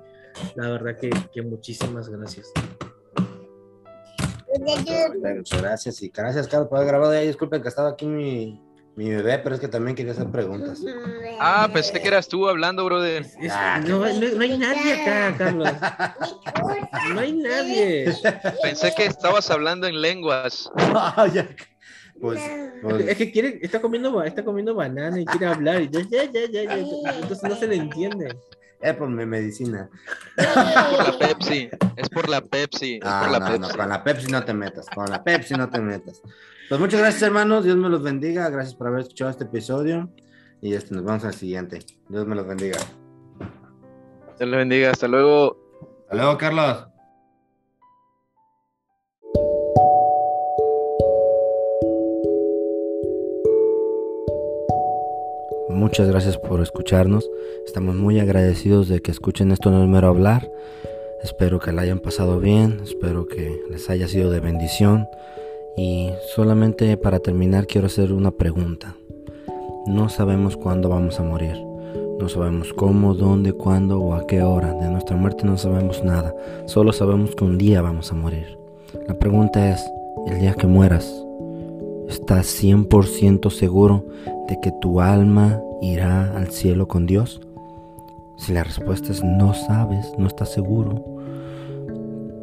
la verdad que, que muchísimas gracias. Muchas gracias y gracias, Carlos, por haber grabado. Ya disculpen que estaba aquí mi, mi bebé, pero es que también quería hacer preguntas. Ah, pensé que eras tú hablando, brother. Es, no, no, no, hay nadie acá, Carlos. No hay nadie. Pensé que estabas hablando en lenguas. pues, pues, Es que quiere, está comiendo, está comiendo banana y quiere hablar. Y ya, ya, ya, ya, ya. Entonces no se le entiende. Es por mi medicina. Es por la Pepsi. Es por la Pepsi. Ah, es por la no, Pepsi. no, con la Pepsi no te metas. Con la Pepsi no te metas. Pues muchas gracias, hermanos. Dios me los bendiga. Gracias por haber escuchado este episodio. Y este, nos vamos al siguiente. Dios me los bendiga. Dios los bendiga. Hasta luego. Hasta luego, Carlos. Muchas gracias por escucharnos. Estamos muy agradecidos de que escuchen esto no es mero hablar. Espero que la hayan pasado bien. Espero que les haya sido de bendición. Y solamente para terminar quiero hacer una pregunta. No sabemos cuándo vamos a morir. No sabemos cómo, dónde, cuándo o a qué hora. De nuestra muerte no sabemos nada. Solo sabemos que un día vamos a morir. La pregunta es, el día que mueras, ¿estás 100% seguro de que tu alma irá al cielo con Dios? Si la respuesta es no sabes, no estás seguro,